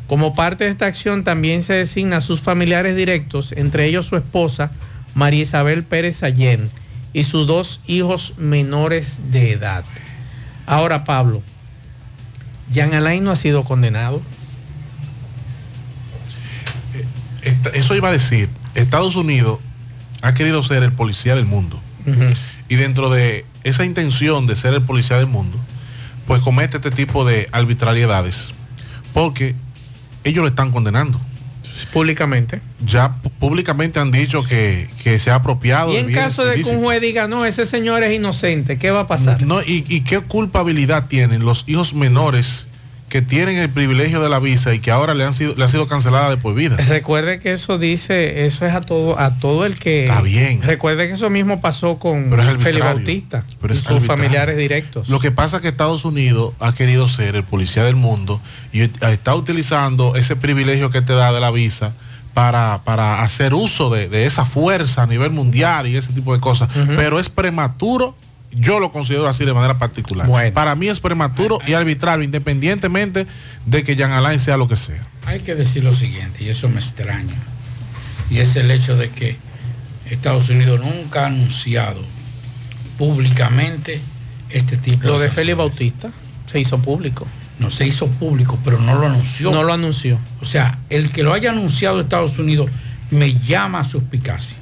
Como parte de esta acción también se designa a sus familiares directos, entre ellos su esposa, María Isabel Pérez Allén, y sus dos hijos menores de edad. Ahora, Pablo, Jean Alain no ha sido condenado. Esta- Eso iba a decir, Estados Unidos ha querido ser el policía del mundo. Y dentro de esa intención de ser el policía del mundo, pues comete este tipo de arbitrariedades. Porque ellos lo están condenando. Públicamente. Ya públicamente han dicho que, que se ha apropiado. Y en caso de que un juez diga, no, ese señor es inocente, ¿qué va a pasar? No, y, y qué culpabilidad tienen los hijos menores que tienen el privilegio de la visa y que ahora le han sido, le ha sido cancelada de por vida. Recuerde que eso dice, eso es a todo, a todo el que. Está bien. Recuerde que eso mismo pasó con arbitrario. Bautista Pero y sus arbitrario. familiares directos. Lo que pasa es que Estados Unidos ha querido ser el policía del mundo y está utilizando ese privilegio que te da de la visa para, para hacer uso de, de esa fuerza a nivel mundial y ese tipo de cosas. Pero es prematuro, yo lo considero así de manera particular. Para mí es prematuro y arbitrario, independientemente de que Jean Alain sea lo que sea. Hay que decir lo siguiente, y eso me extraña, y es el hecho de que Estados Unidos nunca ha anunciado públicamente este tipo Lo de sanciones. Félix Bautista se hizo público. No se hizo público, pero no lo anunció. No lo anunció. O sea, el que lo haya anunciado Estados Unidos me llama a suspicacia.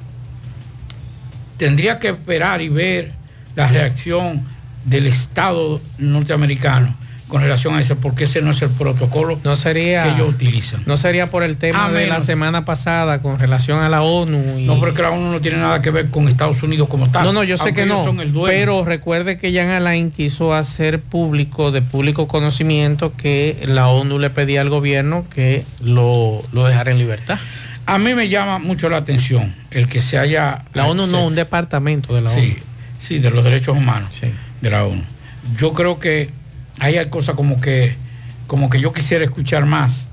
Tendría que esperar y ver la reacción del Estado norteamericano con relación a eso, porque ese no es el protocolo no sería, que ellos utilizan. No sería por el tema A de la semana pasada con relación a la ONU. y- No, porque la ONU no tiene nada que ver con Estados Unidos como tal. No, no, yo sé que no. Pero recuerde que Jean Alain quiso hacer público, de público conocimiento, que la ONU le pedía al gobierno que lo, lo dejara en libertad. A mí me llama mucho la atención el que se haya... La ONU se- no, un departamento de la Sí, Sí, de los derechos humanos de la ONU. Yo creo que ahí hay cosas como que, como que yo quisiera escuchar más,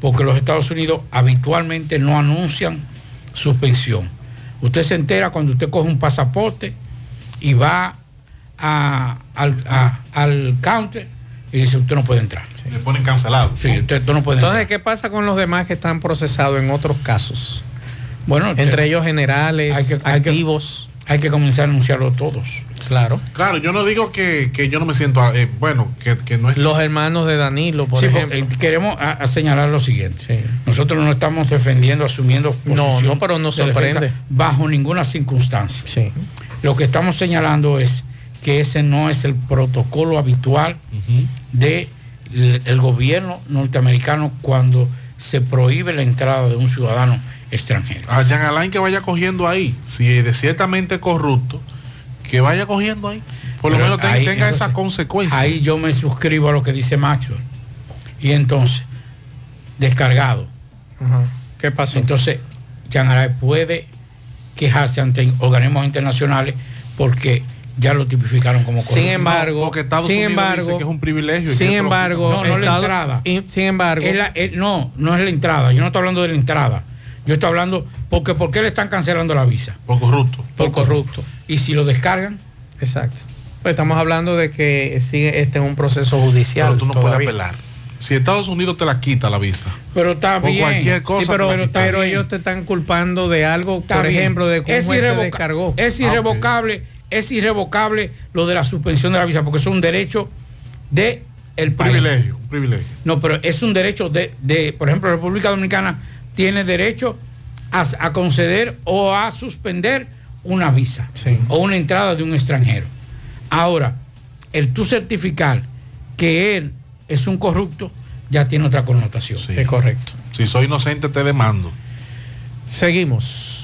porque los Estados Unidos habitualmente no anuncian suspensión. Usted se entera cuando usted coge un pasaporte y va a- al, a- al counter y dice usted no puede entrar. Le ponen cancelado. Sí, usted no puede Entonces, ¿qué pasa con los demás que están procesados en otros casos? Bueno, entre ellos generales, hay que- hay que- activos. Hay que comenzar a anunciarlo todos. Claro. Claro, yo no digo que, que yo no me siento, eh, bueno, que, que no es... Los hermanos de Danilo, por Sí, ejemplo. porque, eh, queremos a- a señalar lo siguiente. Nosotros no estamos defendiendo, asumiendo No, posición no, pero defensa sorprende. bajo ninguna circunstancia. Lo que estamos señalando es que ese no es el protocolo habitual del el gobierno norteamericano cuando se prohíbe la entrada de un ciudadano extranjero. A Jean Alain que vaya cogiendo ahí, si es ciertamente corrupto, que vaya cogiendo ahí. Por lo menos ahí, tenga entonces, esa consecuencia. Ahí yo me suscribo a lo que dice Maxwell. Y entonces, descargado. ¿Qué pasó? Entonces, Jean Alain puede quejarse ante organismos internacionales porque ya lo tipificaron como Sin corrupto. embargo, porque Estados sin Unidos embargo, dice que es un privilegio. sin embargo, no, no la entrada. y- sin embargo, Es la- es- no, no es la entrada. Yo no estoy hablando de la entrada. Yo estoy hablando porque ¿por qué le están cancelando la visa? Por corrupto. Por corrupto. Y si lo descargan, Exacto. Pues estamos hablando de que sigue este en un proceso judicial. Pero tú no todavía. puedes apelar. Si Estados Unidos te la quita la visa. pero está Por bien. cualquier cosa Sí, pero, quitan. pero ellos te están culpando de algo, Está por bien. ejemplo, de que es, irrevoca- descargó. es Ah, irrevocable, es irrevocable lo de la suspensión de la visa, porque es un derecho de el país. Privilegio, un privilegio. No, pero es un derecho de, de, por ejemplo, República Dominicana tiene derecho a, a conceder o a suspender una visa o una entrada de un extranjero. Ahora, el tú certificar que él es un corrupto ya tiene otra connotación. Es correcto. Si soy inocente te demando. Seguimos.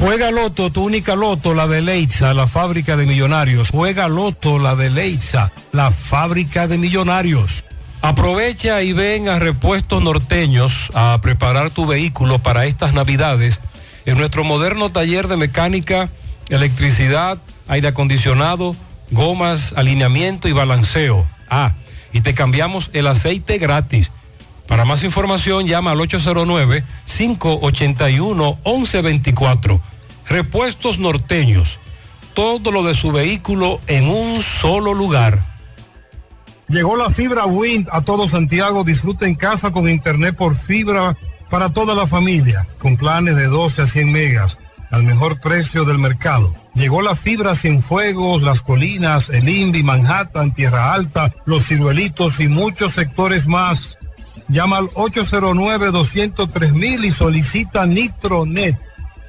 Juega Loto, tu única Loto, la de Leitza, la fábrica de millonarios. Juega Loto, la de Leitza, la fábrica de millonarios. Aprovecha y ven a Repuestos Norteños a preparar tu vehículo para estas navidades en nuestro moderno taller de mecánica, electricidad, aire acondicionado, gomas, alineamiento y balanceo. Ah, y te cambiamos el aceite gratis. Para más información llama al 809-581-1124. Repuestos norteños. Todo lo de su vehículo en un solo lugar. Llegó la fibra Wind a todo Santiago. Disfruta en casa con internet por fibra para toda la familia, con planes de 12 a 100 megas, al mejor precio del mercado. Llegó la fibra Cienfuegos, Las Colinas, El Indy, Manhattan, Tierra Alta, Los Ciruelitos y muchos sectores más. Llama al 809-203 y solicita Nitronet,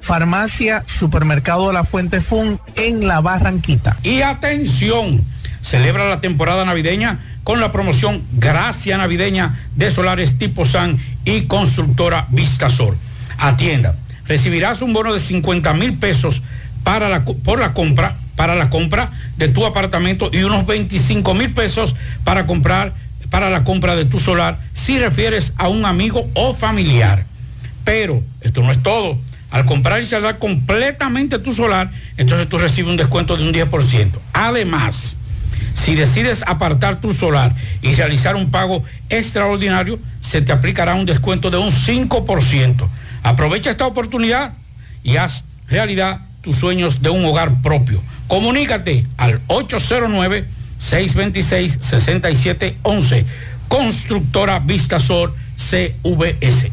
Farmacia Supermercado La Fuente Fun en La Barranquita. Y atención, celebra la temporada navideña con la promoción Gracia Navideña de Solares Tipo San y Constructora Vistasol. Atienda, recibirás un bono de 50 mil pesos para la, por la compra, para la compra de tu apartamento y unos 25 mil pesos para comprar para la compra de tu solar si refieres a un amigo o familiar. Pero esto no es todo. Al comprar y saldar completamente tu solar, entonces tú recibes un descuento de un 10%. Además, si decides apartar tu solar y realizar un pago extraordinario, se te aplicará un descuento de un 5%. Aprovecha esta oportunidad y haz realidad tus sueños de un hogar propio. Comunícate al 809 626-6711. Constructora Vistasol CVS.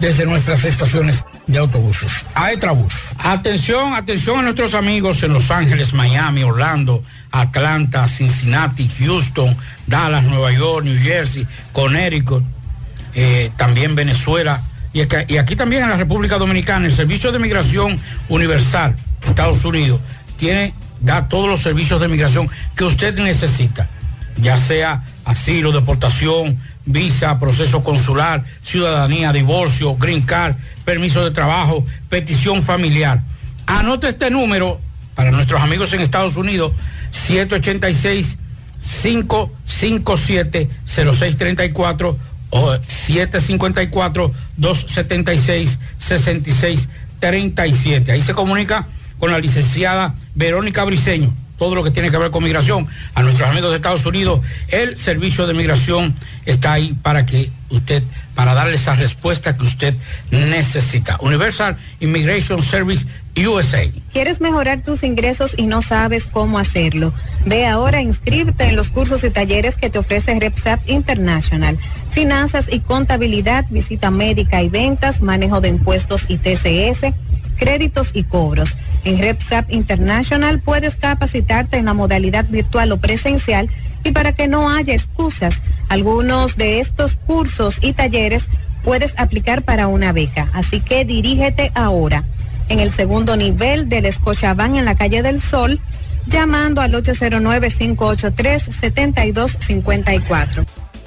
desde nuestras estaciones de autobuses. Aetrabús. Atención, atención a nuestros amigos en Los Ángeles, Miami, Orlando, Atlanta, Cincinnati, Houston, Dallas, Nueva York, New Jersey, Connecticut, eh, también Venezuela y aquí, también en la República Dominicana. El Servicio de Migración Universal, Estados Unidos, tiene, da todos los servicios de migración que usted necesita, ya sea asilo, deportación, visa, proceso consular, ciudadanía, divorcio, green card, permiso de trabajo, petición familiar. Anote este número para nuestros amigos en Estados Unidos, 786 557 0634 o 754 276 6637. Ahí se comunica con la licenciada Verónica Briceño todo lo que tiene que ver con migración, a nuestros amigos de Estados Unidos, el servicio de migración está ahí para que usted, para darle esa respuesta que usted necesita. Universal Immigration Service USA. ¿Quieres mejorar tus ingresos y no sabes cómo hacerlo? Ve ahora a inscríbete en los cursos y talleres que te ofrece RepSap International. Finanzas y contabilidad, visita médica y ventas, manejo de impuestos y TCS, créditos y cobros. En RepSap International puedes capacitarte en la modalidad virtual o presencial y para que no haya excusas, algunos de estos cursos y talleres puedes aplicar para una beca. Así que dirígete ahora en el segundo nivel del Scotiabank en la calle del Sol, llamando al 809-583-7254.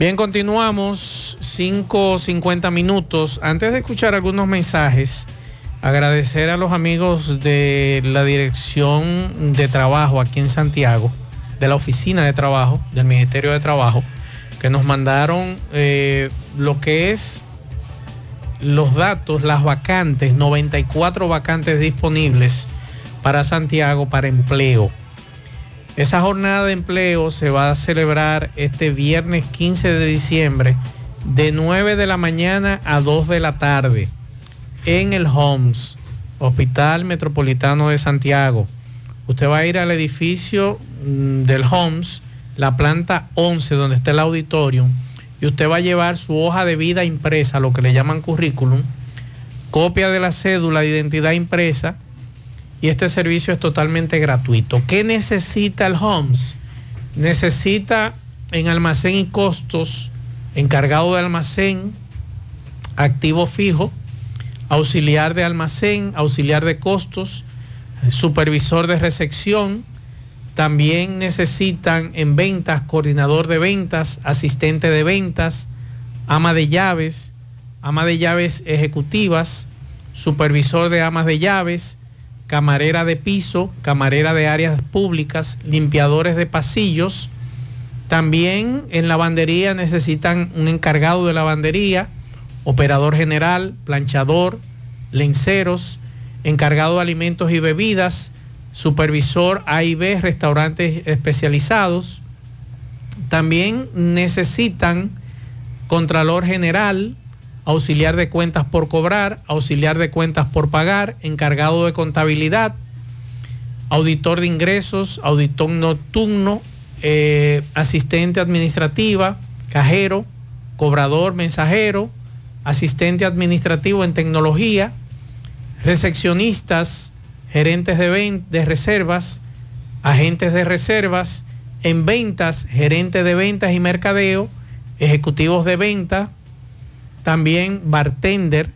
Bien, continuamos 5.50 minutos. Antes de escuchar algunos mensajes, agradecer a los amigos de la Dirección de Trabajo aquí en Santiago, de la Oficina de Trabajo, del Ministerio de Trabajo, que nos mandaron eh, lo que es los datos, las vacantes, 94 vacantes disponibles para Santiago para empleo. Esa jornada de empleo se va a celebrar este viernes 15 de diciembre de 9 de la mañana a 2 de la tarde en el HOMS, Hospital Metropolitano de Santiago. Usted va a ir al edificio mm, del HOMS, la planta 11 donde está el auditorium, y usted va a llevar su hoja de vida impresa, lo que le llaman currículum, copia de la cédula de identidad impresa, y este servicio es totalmente gratuito. ¿Qué necesita el HOMS? Necesita en almacén y costos, encargado de almacén, activo fijo, auxiliar de almacén, auxiliar de costos, supervisor de recepción. También necesitan en ventas, coordinador de ventas, asistente de ventas, ama de llaves, ama de llaves ejecutivas, supervisor de amas de llaves, camarera de piso, camarera de áreas públicas, limpiadores de pasillos. También en lavandería necesitan un encargado de lavandería, operador general, planchador, lenceros, encargado de alimentos y bebidas, supervisor A y B, restaurantes especializados. También necesitan contralor general, auxiliar de cuentas por cobrar, auxiliar de cuentas por pagar, encargado de contabilidad, auditor de ingresos, auditor nocturno, eh, asistente administrativa, cajero, cobrador, mensajero, asistente administrativo en tecnología, recepcionistas, gerentes de, de reservas, agentes de reservas, en ventas, gerente de ventas y mercadeo, ejecutivos de venta, también bartender,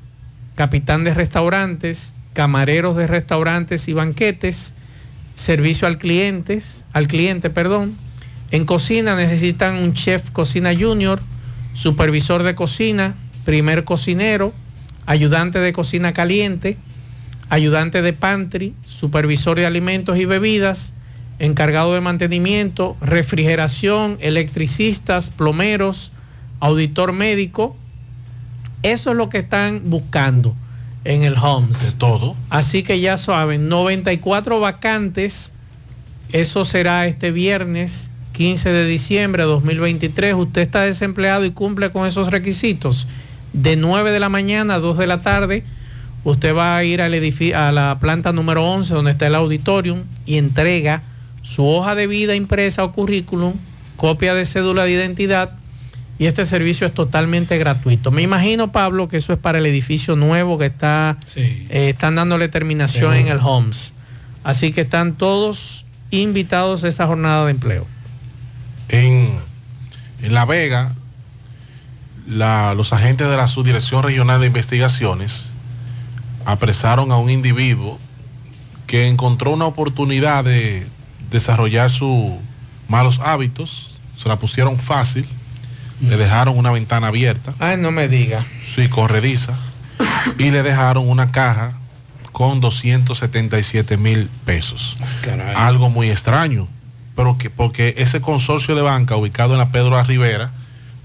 capitán de restaurantes, camareros de restaurantes y banquetes, servicio al clientes, al cliente, perdón. En cocina necesitan un chef cocina junior, supervisor de cocina, primer cocinero, ayudante de cocina caliente, ayudante de pantry, supervisor de alimentos y bebidas, encargado de mantenimiento, refrigeración, electricistas, plomeros, auditor médico. Eso es lo que están buscando en el Homes. De todo. Así que ya saben, 94 vacantes. Eso será este viernes 15 de diciembre de 2023. Usted está desempleado y cumple con esos requisitos. De 9 de la mañana a 2 de la tarde, usted va a ir al a la planta número 11 donde está el auditorium y entrega su hoja de vida impresa o currículum, copia de cédula de identidad y este servicio es totalmente gratuito. Me imagino, Pablo, que eso es para el edificio nuevo que está, eh, están dándole terminación en el Homes. Así que están todos invitados a esa jornada de empleo. En, en La Vega, la- los agentes de la Subdirección Regional de Investigaciones apresaron a un individuo que encontró una oportunidad de desarrollar sus malos hábitos, se la pusieron fácil, le dejaron una ventana abierta. Ay, no me diga. Sí, corrediza. y le dejaron una caja con 277 mil pesos. Algo muy extraño, pero que porque ese consorcio de banca ubicado en la Pedro Rivera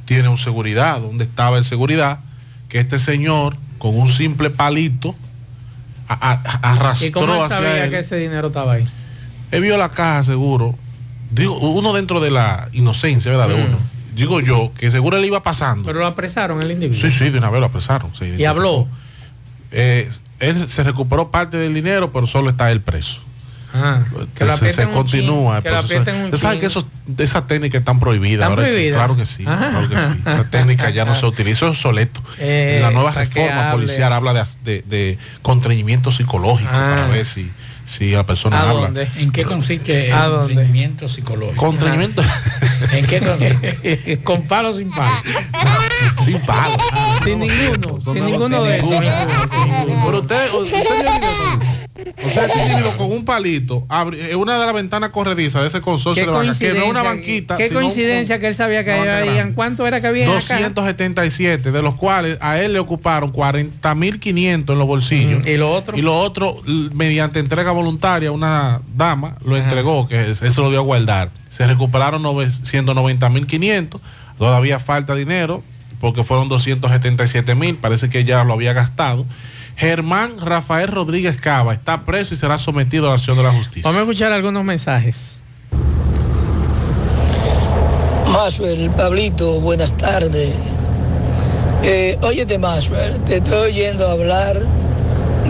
tiene un seguridad, donde estaba el seguridad, que este señor con un simple palito a- a- arrastró ¿Y cómo él hacia sabía él. que ese dinero estaba ahí? Él vio la caja seguro. Digo, uno dentro de la inocencia, ¿verdad? De Mm. uno. Digo yo, que seguro él iba pasando. Pero lo apresaron el individuo. Sí, sí, de una vez lo apresaron. Y habló. Eh, él se recuperó parte del dinero, pero solo está él preso. Ah, que se, continúa. chin, que esos, esas técnicas están prohibidas. ¿Están ahora que- prohibidas? claro que sí, claro que sí. Esa técnica ya no se utiliza, es obsoleto. Eh, la nueva reforma policial habla de, de, de contrañimiento psicológico Ah. para ver si, si la persona ¿A habla. dónde? ¿En qué consiste ¿A el dónde? entrenamiento psicológico? Contrañimiento. ¿En qué consiste? ¿Con palo o sin palo? sin palo. sin ninguno, sin ninguno de esos. Pero usted, usted o sea, individuo con un palito, abre- eh, una de las ventanas corredizas de ese consorcio de banca, que no es una banquita. qué un- coincidencia que él sabía que había. ¿Cuánto era que había en la caja? 277, de los cuales a él le ocuparon 40.500 en los bolsillos. ¿Y lo otro? Y lo otro, mediante entrega voluntaria, una dama lo entregó, que es- eso lo dio a guardar. Se recuperaron nove- 190.500, todavía falta dinero, porque fueron 277.000, parece que ya lo había gastado. Germán Rafael Rodríguez Cava está preso y será sometido a la acción de la justicia. Vamos a escuchar algunos mensajes. Maxwell, Pablito, buenas tardes. Eh, óyete, Maxwell, te estoy oyendo hablar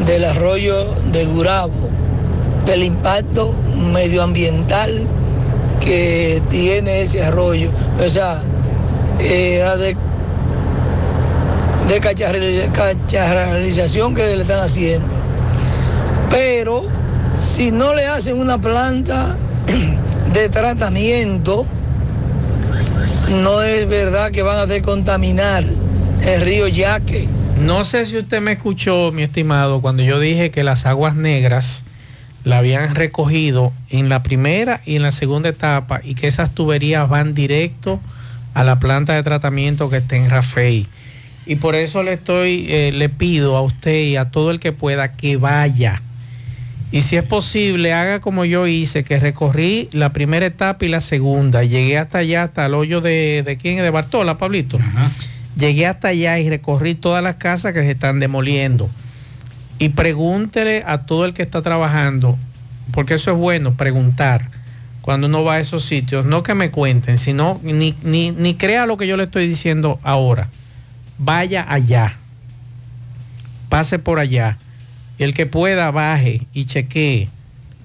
del arroyo de Gurabo, del impacto medioambiental que tiene ese arroyo. O sea, eh, la de, cacharrización que le están haciendo. Pero si no le hacen una planta de tratamiento, no es verdad que van a descontaminar el río Yaque. No sé si usted me escuchó, mi estimado, cuando yo dije que las aguas negras la habían recogido en la primera y en la segunda etapa y que esas tuberías van directo a la planta de tratamiento que está en Rafey. Y por eso le estoy, eh, le pido a usted y a todo el que pueda que vaya. Y si es posible, haga como yo hice, que recorrí la primera etapa y la segunda. Llegué hasta allá, hasta el hoyo de, de quién, de Bartola, Pablito. Llegué hasta allá y recorrí todas las casas que se están demoliendo. Y pregúntele a todo el que está trabajando, porque eso es bueno, preguntar cuando uno va a esos sitios. No que me cuenten, sino ni, ni, ni crea lo que yo le estoy diciendo ahora. Vaya allá. Pase por allá. El que pueda, baje y chequee.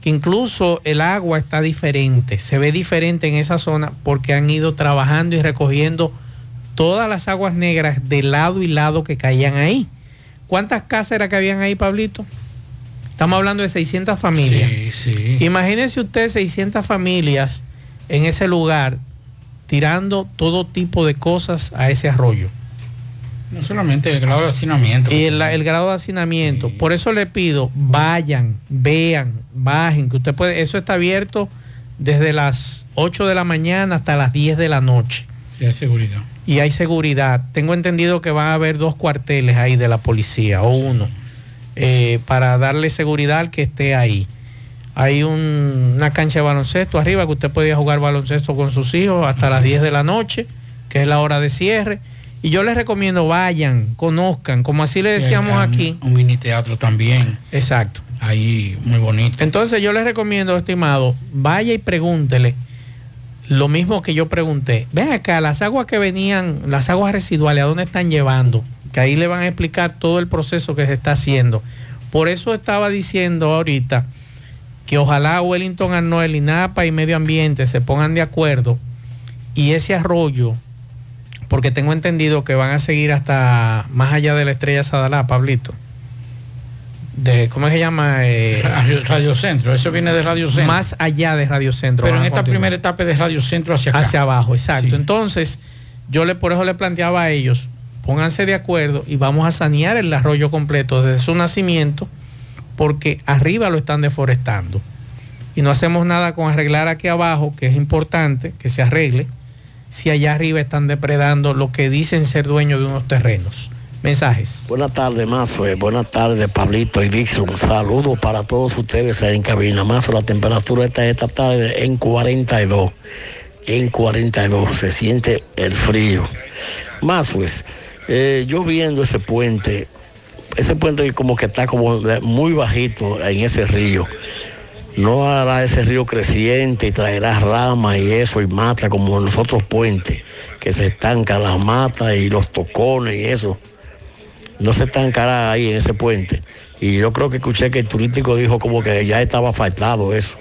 Que incluso el agua está diferente. Se ve diferente en esa zona porque han ido trabajando y recogiendo todas las aguas negras de lado y lado que caían ahí. ¿Cuántas casas era que habían ahí, Pablito? Estamos hablando de 600 familias. Sí, sí. Imagínense usted 600 familias en ese lugar tirando todo tipo de cosas a ese arroyo. No solamente el grado de hacinamiento. Y el, el grado de hacinamiento. Por eso le pido, vayan, vean, bajen, que usted puede, eso está abierto desde las 8 de la mañana hasta las 10 de la noche. Sí, hay seguridad. Y hay seguridad. Tengo entendido que van a haber dos cuarteles ahí de la policía, o uno, eh, para darle seguridad al que esté ahí. Hay un- una cancha de baloncesto arriba que usted puede jugar baloncesto con sus hijos hasta las 10 de la noche, que es la hora de cierre. Y yo les recomiendo vayan, conozcan, como así le decíamos aquí. Un, mini teatro también. Exacto. Ahí muy bonito. Entonces yo les recomiendo, estimado, vaya y pregúntele lo mismo que yo pregunté. Ven acá, las aguas que venían, las aguas residuales, ¿a dónde están llevando? Que ahí le van a explicar todo el proceso que se está haciendo. Por eso estaba diciendo ahorita que ojalá Wellington Arnold, INAPA y Medio Ambiente se pongan de acuerdo y ese arroyo, porque tengo entendido que van a seguir hasta más allá de la estrella Sadalá, Pablito. De, ¿Cómo se llama? Eh, Radio, Radio Centro, eso viene de Radio Centro. más allá de Radio Centro. Pero en esta continuar. primera etapa de Radio Centro hacia acá. Hacia abajo, exacto. Sí. Entonces, yo le por eso le planteaba a ellos, pónganse de acuerdo y vamos a sanear el arroyo completo desde su nacimiento, porque arriba lo están deforestando. Y no hacemos nada con arreglar aquí abajo, que es importante que se arregle, si allá arriba están depredando lo que dicen ser dueños de unos terrenos. Mensajes. Buenas tardes, Mazo. eh, Buenas tardes, Pablito y Dixon. Saludos para todos ustedes ahí en cabina. Mazo, la temperatura está esta tarde en 42. En 42. Se siente el frío. Más pues, yo viendo ese puente, ese puente como que está como muy bajito en ese río. No hará ese río creciente y traerá ramas y eso y mata como en los otros puentes, que se estancan las matas y los tocones y eso no se estancará ahí en ese puente. Y yo creo que escuché que el turístico dijo como que ya estaba faltado eso,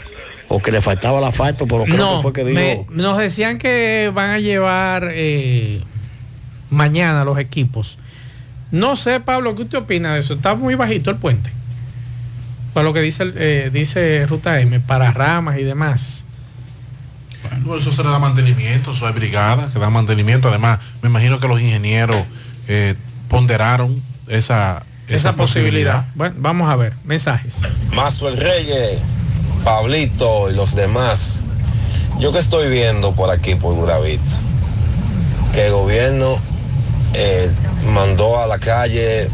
o que le faltaba el asfalto, pero creo que No, fue que dijo... me- nos decían que van a llevar eh, mañana los equipos. No sé, Pablo, ¿qué usted opina de eso? Está muy bajito el puente. Para lo que dice, eh, dice Ruta M, para ramas y demás. Bueno, eso se le da mantenimiento, eso hay brigada que da mantenimiento. Además, me imagino que los ingenieros eh, ponderaron esa, esa, Esa posibilidad. posibilidad. Bueno, vamos a ver, mensajes. Mazo el Reyes, Pablito y los demás. Yo que estoy viendo por aquí, por Guravito, que el gobierno eh, mandó a la calle,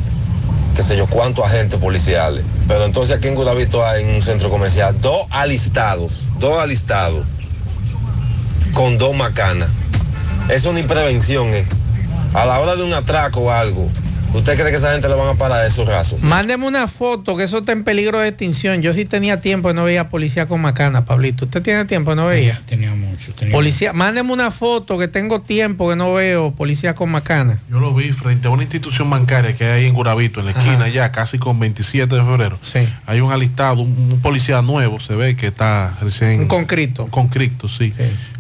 qué sé yo, cuántos agentes policiales. Pero entonces aquí en Guravito hay en un centro comercial dos alistados, dos alistados, con dos macanas. Es una imprevención, eh. A la hora de un atraco o algo, ¿usted cree que esa gente le van a parar esos rasos? Mándeme una foto, que eso está en peligro de extinción. Yo sí tenía tiempo y no veía policía con macana, Pablito. ¿Usted tiene tiempo y no veía? Tenía mucho. tenía Policía, mándeme una foto que tengo tiempo que no veo policía con macana. Yo lo vi frente a una institución bancaria que hay en Guravito, en la esquina ya, casi con 27 de febrero. Sí. Hay un alistado, un, un policía nuevo, se ve que está recién... Un concreto. Concreto, sí.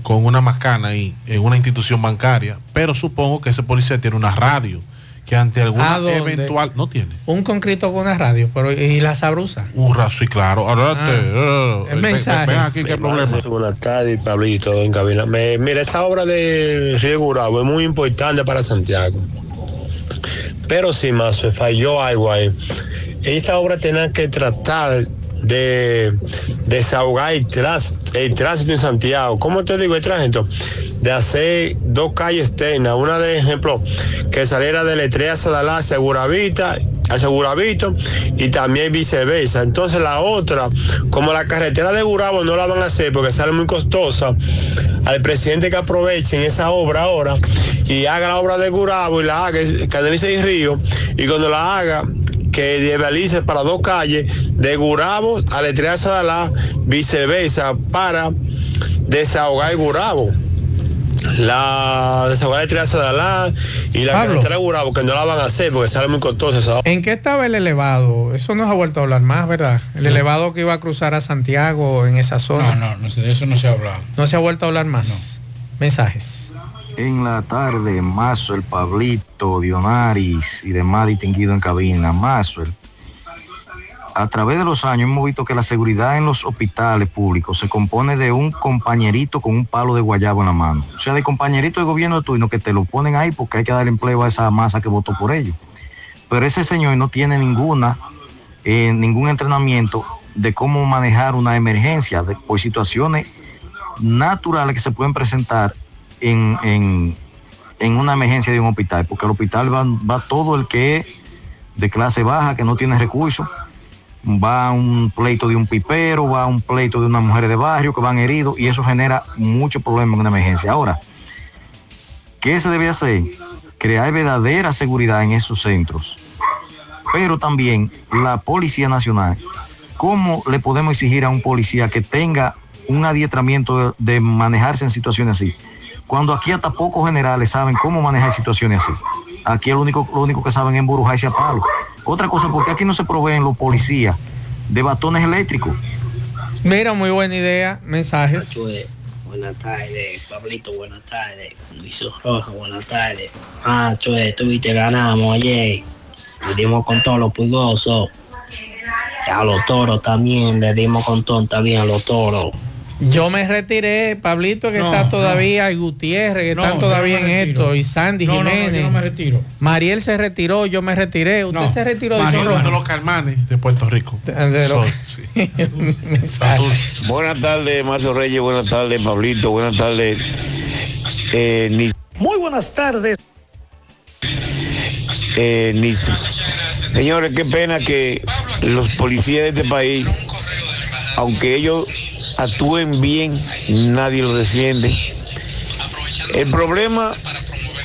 Con una macana ahí, en una institución bancaria. Pero supongo que ese policía tiene una radio, que ante alguna eventual... No tiene. Un concreto con una radio, pero ¿y la sabrusa? Un sí, claro. Ahora Ah, eh, mensaje. ven aquí, ¿qué problema? Buenas tardes, Pablito, en cabina. Me- mira, esa obra de Río Gurabo es muy importante para Santiago. Pero sí, más se falló algo ahí. Esta obra tenía que tratar de desahogar el, tras- el tránsito en Santiago. ¿Cómo te digo el tránsito? De hacer dos calles externas. Una de ejemplo que saliera de Letrea Sadalá a Seguravita a Seguravito y también viceversa. Entonces la otra, como la carretera de Gurabo no la van a hacer porque sale muy costosa, al presidente que aprovechen esa obra ahora y haga la obra de Gurabo y la haga, canalice el río, y cuando la haga, que liberalice para dos calles, de Gurabo a Letrea Sadalá, viceversa, para desahogar Gurabo. La desahogar Letrea Sadalá y la Pablo. carretera de Gurabo, que no la van a hacer porque sale muy costosa esa. ¿En qué estaba el elevado? Eso no se ha vuelto a hablar más, ¿verdad? El elevado que iba a cruzar a Santiago en esa zona. No, no, no de eso no se ha hablado. No se ha vuelto a hablar más. Mensajes. En la tarde, Mazo, el Pablito, Dionaris y demás distinguido en cabina. Mazo, el- a través de los años hemos visto que la seguridad en los hospitales públicos se compone de un compañerito con un palo de guayabo en la mano. O sea, de compañerito de gobierno tuyo que te lo ponen ahí porque hay que dar empleo a esa masa que votó por ellos. Pero ese señor no tiene ninguna, eh, ningún entrenamiento de cómo manejar una emergencia de- por situaciones naturales que se pueden presentar en, en- una emergencia de un hospital, porque al hospital va, va todo el que es de clase baja, que no tiene recursos, va un pleito de un pipero, va un pleito de unas mujeres de barrio que van heridos y eso genera mucho problema en una emergencia. Ahora, ¿qué se debe hacer? Crear verdadera seguridad en esos centros, pero también la Policía Nacional. ¿Cómo le podemos exigir a un policía que tenga un adiestramiento de manejarse en situaciones así? Cuando aquí hasta pocos generales saben cómo manejar situaciones así. Aquí lo único, lo único que saben es embrujarse a palo. Otra cosa, porque aquí no se proveen los policías de batones eléctricos. Mira, muy buena idea. Mensajes. Buenas tardes, Pablito, buenas tardes. Luis Roja, buenas tardes. Ah, chue, tuviste, ganamos ayer. Le dimos con todos los pulgosos. A los toros también, le dimos con todo también a los toros. Yo me retiré, Pablito, que No, está no. todavía, y Gutiérrez, que No, están todavía no en retiro. esto, y Sandy No, no, no, Jiménez. yo no me retiro. Mariel se retiró, yo me retiré. Usted No, se retiró de los Calmanes de Puerto Rico. De lo- Soy, sí. Buenas tardes, Marcio Reyes. Buenas tardes, Pablito. Buenas tardes. Eh, Muy buenas tardes. eh, Nis- Señores, qué pena que los policías de este país, aunque ellos actúen bien, nadie los defiende. El problema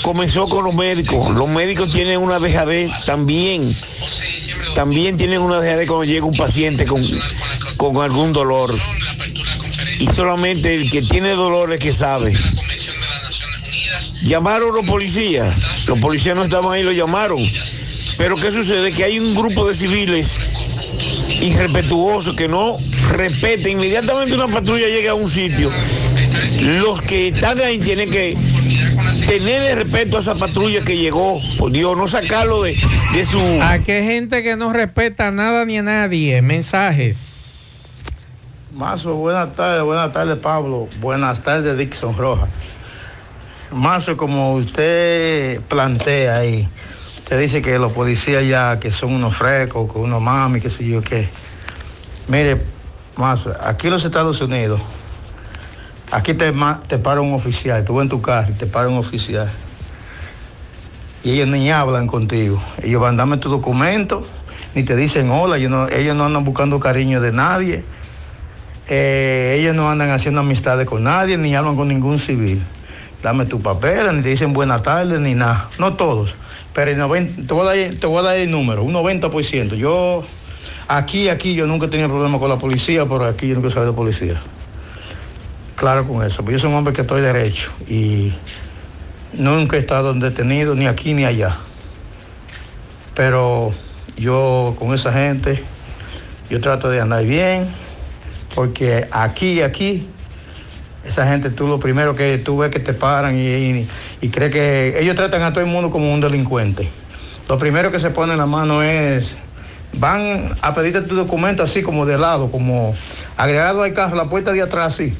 comenzó con los médicos. Los médicos tienen una dejadez también. También tienen una dejadez cuando llega un paciente con, con algún dolor. Y solamente el que tiene dolor es que sabe. Llamaron los policías. Los policías no estaban ahí, lo llamaron. Pero ¿qué sucede? Que hay un grupo de civiles irrespetuosos que no respeten. Inmediatamente una patrulla llega a un sitio. Los que están ahí tienen que tener el respeto a esa patrulla que llegó. Por Dios, no sacarlo de, de su... Aquí hay gente que no respeta nada ni a nadie. Mensajes. Mazo, buenas tardes, buenas tardes Pablo, buenas tardes Dixon Roja. Mazo, como usted plantea ahí, usted dice que los policías ya que son unos frescos, que unos mami, qué sé yo qué. Mire, Mazo, aquí en los Estados Unidos, aquí te, te para un oficial, tú en tu casa y te para un oficial. Y ellos ni hablan contigo. Ellos van, dame tu documento, ni te dicen hola, ellos no, andan buscando cariño de nadie. Eh, ellos no andan haciendo amistades con nadie, ni hablan con ningún civil. Dame tu papel, ni te dicen buenas tardes, ni nada. No todos, pero el 90 te, voy a dar, te voy a dar el número, un 90%. Yo, aquí, aquí, yo nunca he tenido problemas con la policía, pero aquí yo nunca he sabido de policía. Claro con eso, porque yo soy un hombre que estoy derecho y nunca he estado detenido, ni aquí ni allá. Pero yo con esa gente, yo trato de andar bien, porque aquí, aquí, esa gente tú lo primero que tú ves que te paran y, y, y cree que ellos tratan a todo el mundo como un delincuente. Lo primero que se pone en la mano es, van a pedirte tu documento así como de lado, como agregado al carro, la puerta de atrás así.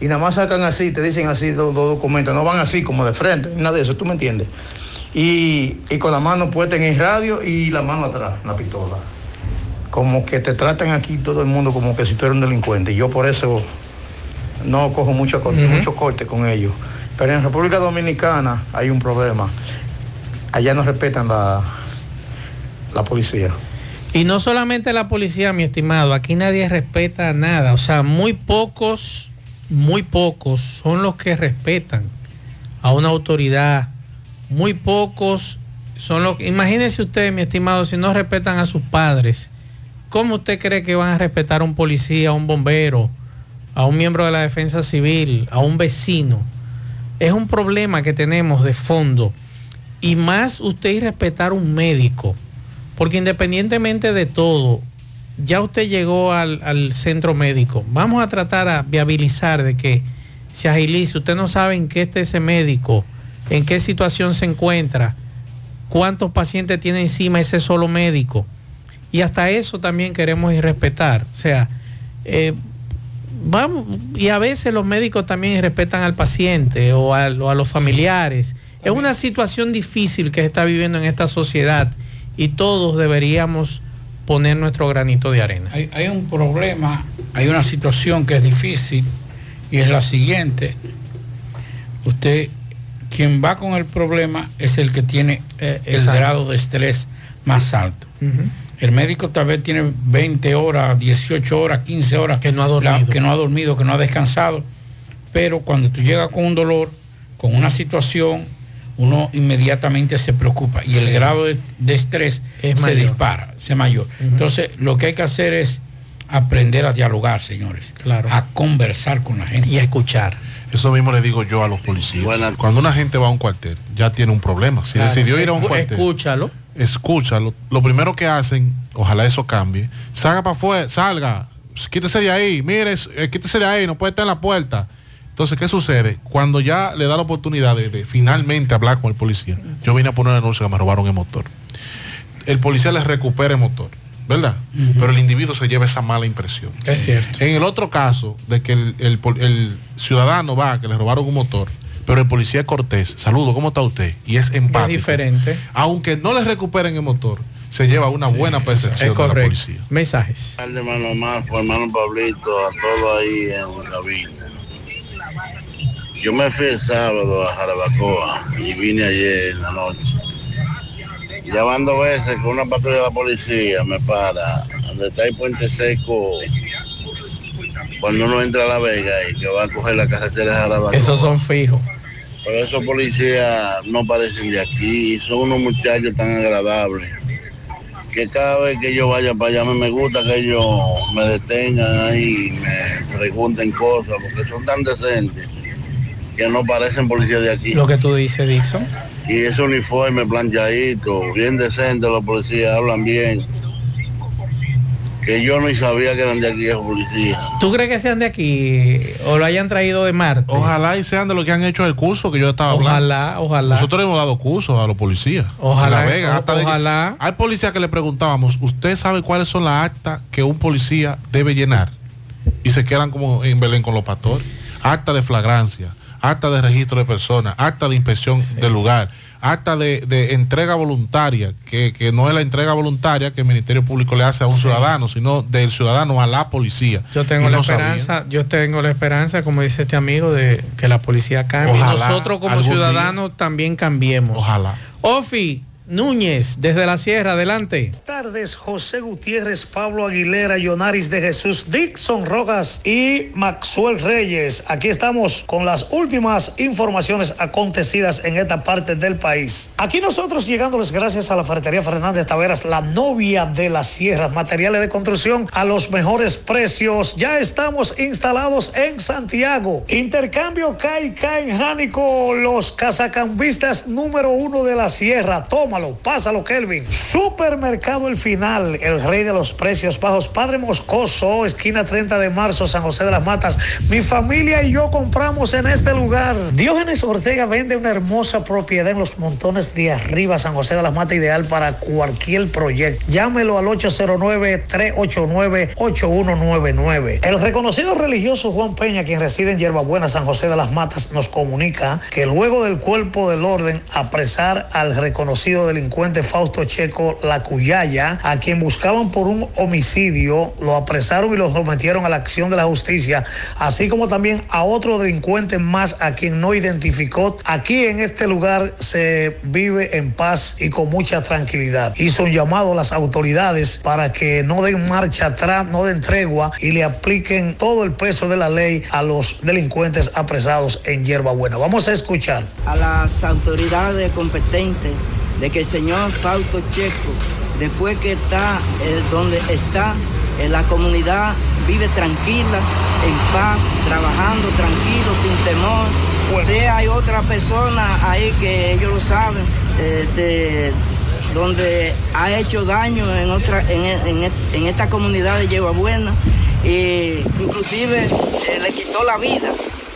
Y nada más sacan así, te dicen así los, los documentos, no van así como de frente, nada de eso, ¿tú me entiendes? Y, y con la mano puesta en el radio y la mano atrás, la pistola. como que te tratan aquí todo el mundo como que si tú eres un delincuente. Y yo por eso no cojo mucho, corte, mucho corte con ellos. Pero en República Dominicana hay un problema. Allá no respetan la, la policía. Y no solamente la policía, mi estimado, aquí nadie respeta nada. O sea, muy pocos, muy pocos son los que respetan a una autoridad. Muy pocos son los que... Imagínense ustedes, mi estimado, si no respetan a sus padres, ¿cómo usted cree que van a respetar a un policía, a un bombero, a un miembro de la defensa civil, a un vecino? Es un problema que tenemos de fondo. Y más usted irrespetar a un médico porque independientemente de todo, ya usted llegó al, al, centro médico. Vamos a tratar a viabilizar de que se agilice. Usted no sabe en qué está ese médico, en qué situación se encuentra, cuántos pacientes tiene encima ese solo médico. Y hasta eso también queremos respetar. O sea, eh, vamos, y a veces los médicos también respetan al paciente o a, o a los familiares. Es una situación difícil que se está viviendo en esta sociedad y todos deberíamos poner nuestro granito de arena. Hay, hay, un problema, hay una situación que es difícil y es la siguiente. Usted, quien va con el problema es el que tiene eh, el exacto. grado de estrés más alto. Uh -huh. El médico tal vez tiene 20 horas, 18 horas, 15 horas que no ha dormido, la, que no ha, dormido, que no ha descansado, pero cuando tú llegas con un dolor, con una situación, uno inmediatamente se preocupa y el grado de, de estrés es se mayor. dispara, se mayor. Uh -huh. Entonces, lo que hay que hacer es aprender a dialogar, señores, claro. a conversar con la gente y a escuchar. Eso mismo le digo yo a los policías. Bueno, Cuando una gente va a un cuartel, ya tiene un problema. Si claro. decidió ir a un cuartel, escúchalo. Escúchalo. Lo primero que hacen, ojalá eso cambie, salga para afuera, salga, quítese de ahí, mire, eh, quítese de ahí, no puede estar en la puerta. Entonces, ¿qué sucede? Cuando ya le da la oportunidad de, de, finalmente hablar con el policía, yo vine a poner un anuncio que me robaron el motor. El policía les recupera el motor, ¿verdad? Uh -huh. Pero el individuo se lleva esa mala impresión. Es cierto. En el otro caso, de que el, el, el ciudadano va, que le robaron un motor, pero el policía es cortés, saludo, ¿cómo está usted? Y es empático. Es diferente. Aunque no le recuperen el motor, se lleva una sí, buena percepción es correcto. de la policía. Mensajes. hermano Marco, hermano Pablito, a todo ahí en cabina. Yo me fui el sábado a Jarabacoa y vine ayer en la noche. Llamando veces con una patrulla de la policía me para, donde está el puente seco, cuando uno entra a La Vega y que va a coger la carretera de Jarabacoa. Esos son fijos. Pero esos policías no parecen de aquí, son unos muchachos tan agradables que cada vez que yo vaya para allá me gusta que ellos me detengan ahí y me pregunten cosas, porque son tan decentes que no parecen policías de aquí. Lo que tú dices, Dixon. Y ese uniforme planchadito, bien decente, los policías hablan bien. Que yo no sabía que eran de aquí esos policías. ¿Tú crees que sean de aquí o lo hayan traído de Marte? Ojalá y sean de lo que han hecho el curso que yo estaba ojalá, hablando. Ojalá, ojalá. Nosotros hemos dado cursos a los policías. Ojalá. Vega, o, ojalá. De... Hay policías que le preguntábamos, ¿usted sabe cuáles son las actas que un policía debe llenar? Y se quedan como en Belén con los pastores. Acta de flagrancia acta de registro de personas, acta de inspección sí. del lugar, acta de, de entrega voluntaria, que, que, no es la entrega voluntaria que el Ministerio Público le hace a un sí. ciudadano, sino del ciudadano a la policía. Yo tengo y la no esperanza, sabía. yo tengo la esperanza, como dice este amigo, de que la policía cambie. Ojalá, y nosotros como ciudadanos día. también cambiemos. Ojalá. Ofi, Núñez, desde la Sierra, adelante. Buenas tardes, José Gutiérrez, Pablo Aguilera, Yonaris de Jesús, Dixon Rojas y Maxwell Reyes. Aquí estamos con las últimas informaciones acontecidas en esta parte del país. Aquí nosotros llegándoles gracias a la ferretería Fernández Taveras, la novia de las sierras, materiales de construcción a los mejores precios. Ya estamos instalados en Santiago. Intercambio CAI, CAI, Jánico, los cazacambistas número uno de la sierra. Toma Pásalo, Kelvin. Supermercado El Final, el rey de los precios bajos. Padre Moscoso, esquina 30 de marzo, San José de las Matas. Mi familia y yo compramos en este lugar. Diógenes Ortega vende una hermosa propiedad en los montones de arriba, San José de las Matas, ideal para cualquier proyecto. Llámelo al 809-389-8199. El reconocido religioso Juan Peña, quien reside en Hierbabuena, San José de las Matas, nos comunica que luego del cuerpo del orden apresar al reconocido delincuente Fausto Checo Lacuyaya, a quien buscaban por un homicidio, lo apresaron y lo sometieron a la acción de la justicia, así como también a otro delincuente más a quien no identificó. Aquí en este lugar se vive en paz y con mucha tranquilidad. Hizo un llamado a las autoridades para que no den marcha atrás, no den tregua y le apliquen todo el peso de la ley a los delincuentes apresados en Hierba Buena. Vamos a escuchar. A las autoridades competentes de que el señor Fausto Checo, después que está eh, donde está, en la comunidad vive tranquila, en paz, trabajando tranquilo, sin temor. Si hay otra persona ahí que ellos lo saben, este, donde ha hecho daño en otra, en, en- en esta comunidad de Yegua Buena, e inclusive eh, le quitó la vida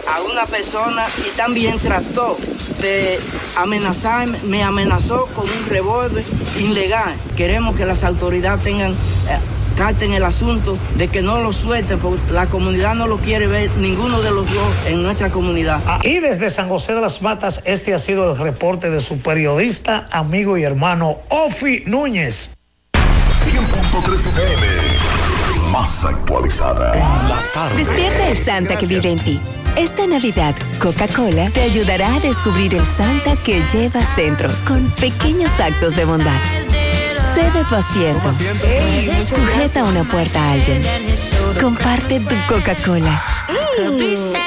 a una persona y también trató de amenazar, me amenazó con un revólver ilegal. Queremos que las autoridades tengan eh, carta en el asunto de que no lo suelten, porque la comunidad no lo quiere ver ninguno de los dos en nuestra comunidad. Y desde San José de las Matas, este ha sido el reporte de su periodista, amigo y hermano Ofi Núñez. 100.3 FM. Más actualizada. En la tarde. Despierta el Santa que vive en ti. Esta Navidad, Coca-Cola te ayudará a descubrir el Santa que llevas dentro con pequeños actos de bondad. Cede tu asiento. Sujeta una puerta a alguien. Comparte tu Coca-Cola.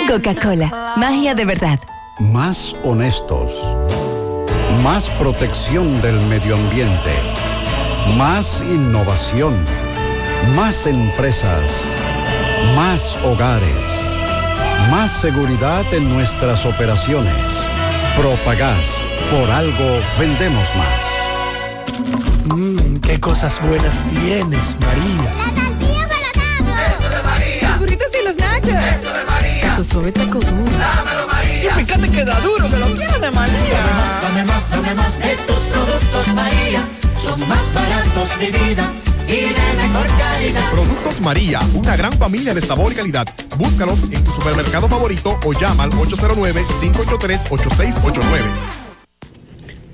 Coca-Cola, magia de verdad. Más honestos. Más protección del medio ambiente. Más innovación. Más empresas. Más hogares. Más seguridad en nuestras operaciones. Propagás. Por algo vendemos más. Mmm, qué cosas buenas tienes, María. Eso de María. Los burritos y los nachos. Eso de María. Tu suave taco duro. Dámelo, María. Y fíjate que da duro, que lo quiero de María. Dame más, dame más de tus productos, María. Son más baratos de vida y mejor calidad. Productos María, una gran familia de sabor y calidad. Búscalos en tu supermercado favorito o llama al 809-583-8689.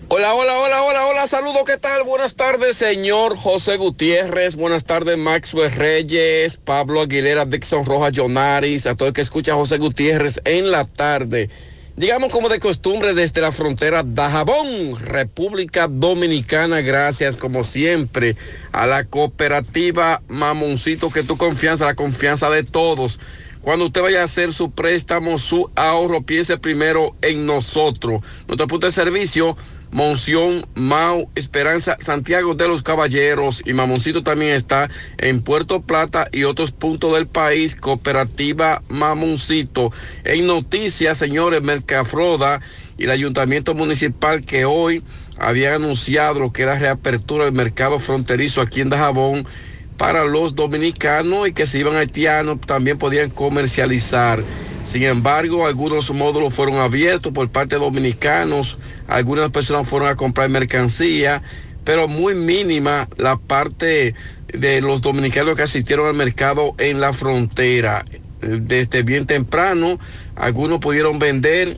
Hola, hola, hola, hola, hola, saludos, ¿qué tal? Buenas tardes, señor José Gutiérrez, buenas tardes, Maxwell Reyes, Pablo Aguilera, Dixon Rojas, Jonaris, a todo el que escucha a José Gutiérrez en la tarde. Llegamos como de costumbre desde la frontera Dajabón, República Dominicana, gracias como siempre a la cooperativa Mamoncito, que tu confianza, la confianza de todos. Cuando usted vaya a hacer su préstamo, su ahorro, piense primero en nosotros. Nuestro punto de servicio, Monción, Mau, Esperanza, Santiago de los Caballeros y Mamoncito también está en Puerto Plata y otros puntos del país, Cooperativa Mamoncito. En noticias, señores, Mercafroda y el Ayuntamiento Municipal que hoy había anunciado lo que era reapertura del mercado fronterizo aquí en Dajabón para los dominicanos y que se iban haitianos también podían comercializar. Sin embargo, algunos módulos fueron abiertos por parte de dominicanos, algunas personas fueron a comprar mercancía, pero muy mínima la parte de los dominicanos que asistieron al mercado en la frontera. Desde bien temprano, algunos pudieron vender,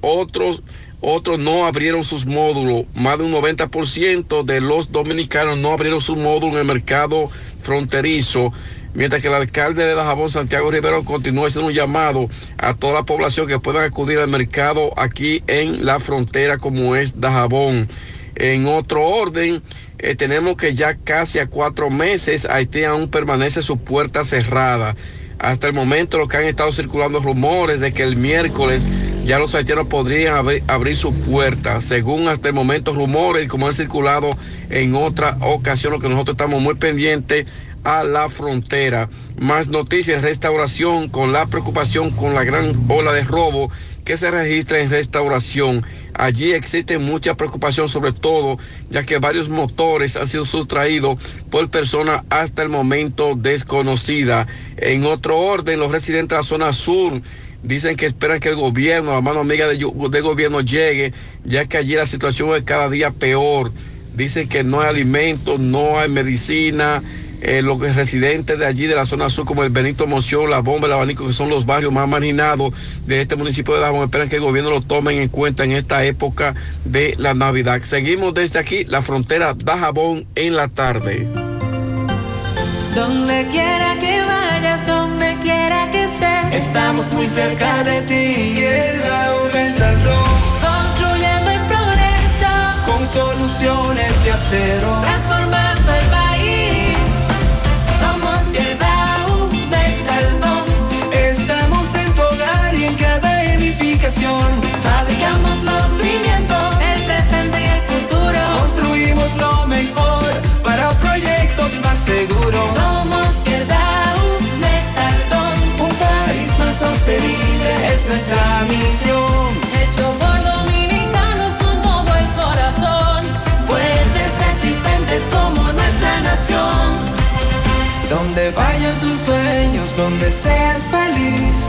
otros otros no abrieron sus módulos. Más de un 90% de los dominicanos no abrieron sus módulos en el mercado fronterizo. Mientras que el alcalde de Dajabón, Santiago Rivero, continúa haciendo un llamado a toda la población que puedan acudir al mercado aquí en la frontera como es Dajabón. En otro orden, eh, tenemos que ya casi a cuatro meses Haití aún permanece su puerta cerrada. Hasta el momento lo que han estado circulando rumores de que el miércoles ya los haitianos podrían abri- abrir su puerta. Según hasta el momento rumores, como han circulado en otra ocasión, lo que nosotros estamos muy pendientes a la frontera. Más noticias, restauración, con la preocupación con la gran ola de robo que se registra en restauración. Allí existe mucha preocupación sobre todo, ya que varios motores han sido sustraídos por personas hasta el momento desconocida. En otro orden, los residentes de la zona sur dicen que esperan que el gobierno, la mano amiga de, de gobierno llegue, ya que allí la situación es cada día peor. Dicen que no hay alimentos, no hay medicina, eh, los residentes de allí, de la zona sur, como el Benito Moción, La Bomba, el Abanico, que son los barrios más marginados de este municipio de Dajabón, esperan que el gobierno lo tome en cuenta en esta época de la Navidad. Seguimos desde aquí, la frontera Dajabón en la tarde. Donde quiera que vayas, donde quiera que estés, estamos muy cerca de ti. Y el aumentando, construyendo el progreso, con soluciones de acero, transformando vayan tus sueños, donde seas feliz,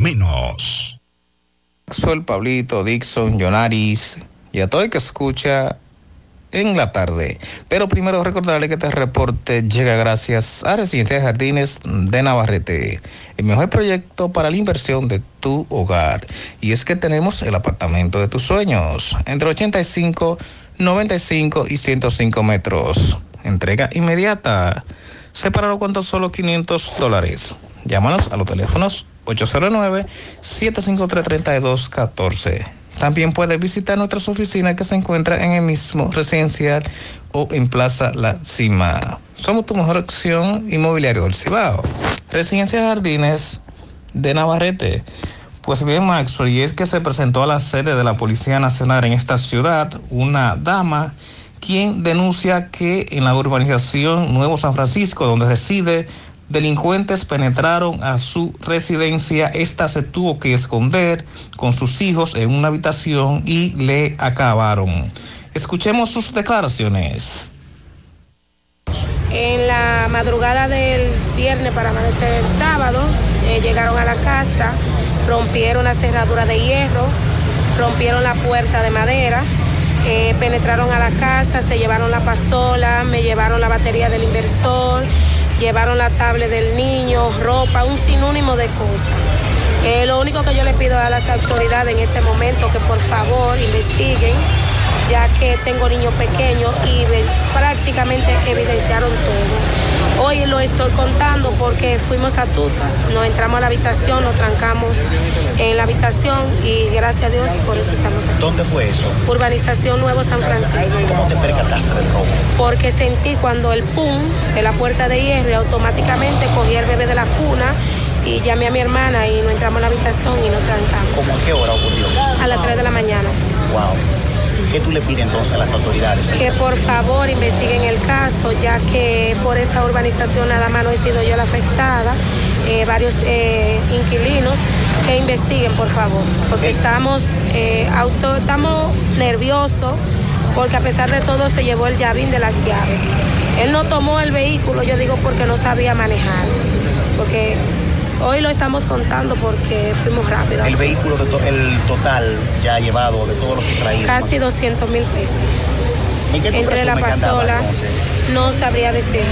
Menos. Maxwell, Pablito, Dixon, Jonaris y a todo el que escucha en la tarde. Pero primero recordarle que este reporte llega gracias a Residencia de Jardines de Navarrete, el mejor proyecto para la inversión de tu hogar. Y es que tenemos el apartamento de tus sueños, entre 85, 95 y 105 metros. Entrega inmediata. Separado cuánto solo 500 dólares. Llámanos a los teléfonos 809-753-3214. También puedes visitar nuestras oficinas que se encuentran en el mismo residencial o en Plaza La Cima. Somos tu mejor opción inmobiliario del Cibao. Residencia de Jardines de Navarrete. Pues bien, Maxwell, y es que se presentó a la sede de la Policía Nacional en esta ciudad una dama quien denuncia que en la urbanización Nuevo San Francisco, donde reside, delincuentes penetraron a su residencia. Esta se tuvo que esconder con sus hijos en una habitación y le acabaron. Escuchemos sus declaraciones. En la madrugada del viernes para amanecer el sábado, eh, llegaron a la casa, rompieron la cerradura de hierro, rompieron la puerta de madera, eh, penetraron a la casa, se llevaron la pasola, me llevaron la batería del inversor, llevaron la tablet del niño, ropa, un sinónimo de cosas. Eh, lo único que yo le pido a las autoridades en este momento que por favor investiguen, ya que tengo niños pequeños y prácticamente evidenciaron todo. Hoy lo estoy contando porque fuimos a Tutas, nos entramos a la habitación, nos trancamos en la habitación y gracias a Dios por eso estamos aquí. ¿Dónde fue eso? Urbanización Nuevo San Francisco. ¿Cómo te percataste del robo? Porque sentí cuando el pum de la puerta de hierro y automáticamente cogí al bebé de la cuna y llamé a mi hermana y nos entramos a la habitación y nos trancamos. ¿Cómo a qué hora ocurrió? A las 3 de la mañana. Wow. ¿Qué tú le pides entonces a las autoridades? Que por favor investiguen el caso, ya que por esa urbanización nada más no he sido yo la afectada, eh, varios eh, inquilinos, que investiguen por favor, porque estamos, eh, auto, estamos nerviosos porque a pesar de todo se llevó el llavín de las llaves. Él no tomó el vehículo, yo digo porque no sabía manejar, porque hoy lo estamos contando porque fuimos rápido. El vehículo, de to- el total ya llevado de todos los sustraídos. Casi 200 mil pesos. ¿En qué Entre la pasola, no sabría decirle.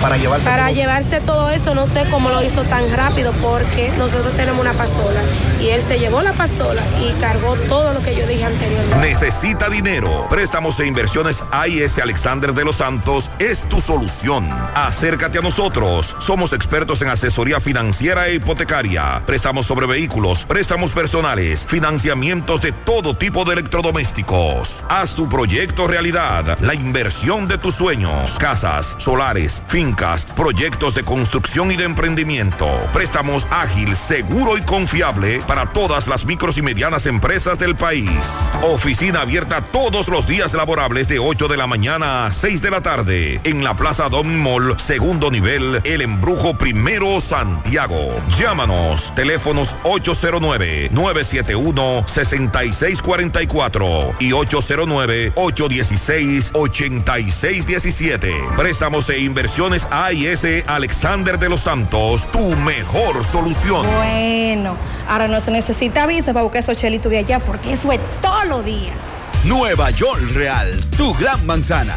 Para llevarse Para todo- llevarse todo eso, no sé cómo lo hizo tan rápido, porque nosotros tenemos una pasola y él se llevó la pasola y cargó todo lo que yo dije anteriormente. Necesita dinero. Préstamos e inversiones AIS Alexander de los Santos es tu solución. Acércate a nosotros. Somos expertos en asesoría financiera e hipotecaria. Préstamos sobre vehículos, préstamos personales, financiamientos de todo tipo de electrodomésticos. Haz tu proyecto realidad. La inversión de tus sueños. Casas, solares, proyectos de construcción y de emprendimiento. Préstamos ágil, seguro y confiable para todas las micros y medianas empresas del país. Oficina abierta todos los días laborables de 8 de la mañana a 6 de la tarde en la Plaza Dom Mall, segundo nivel, El Embrujo Primero, Santiago. Llámanos, teléfonos 809-971-6644 y 809-816-8617. Préstamos e AIS Alexander de los Santos, tu mejor solución. Bueno, ahora no se necesita visa para buscar esos chelitos de allá porque eso es todos los días. Nueva York Real, tu gran manzana.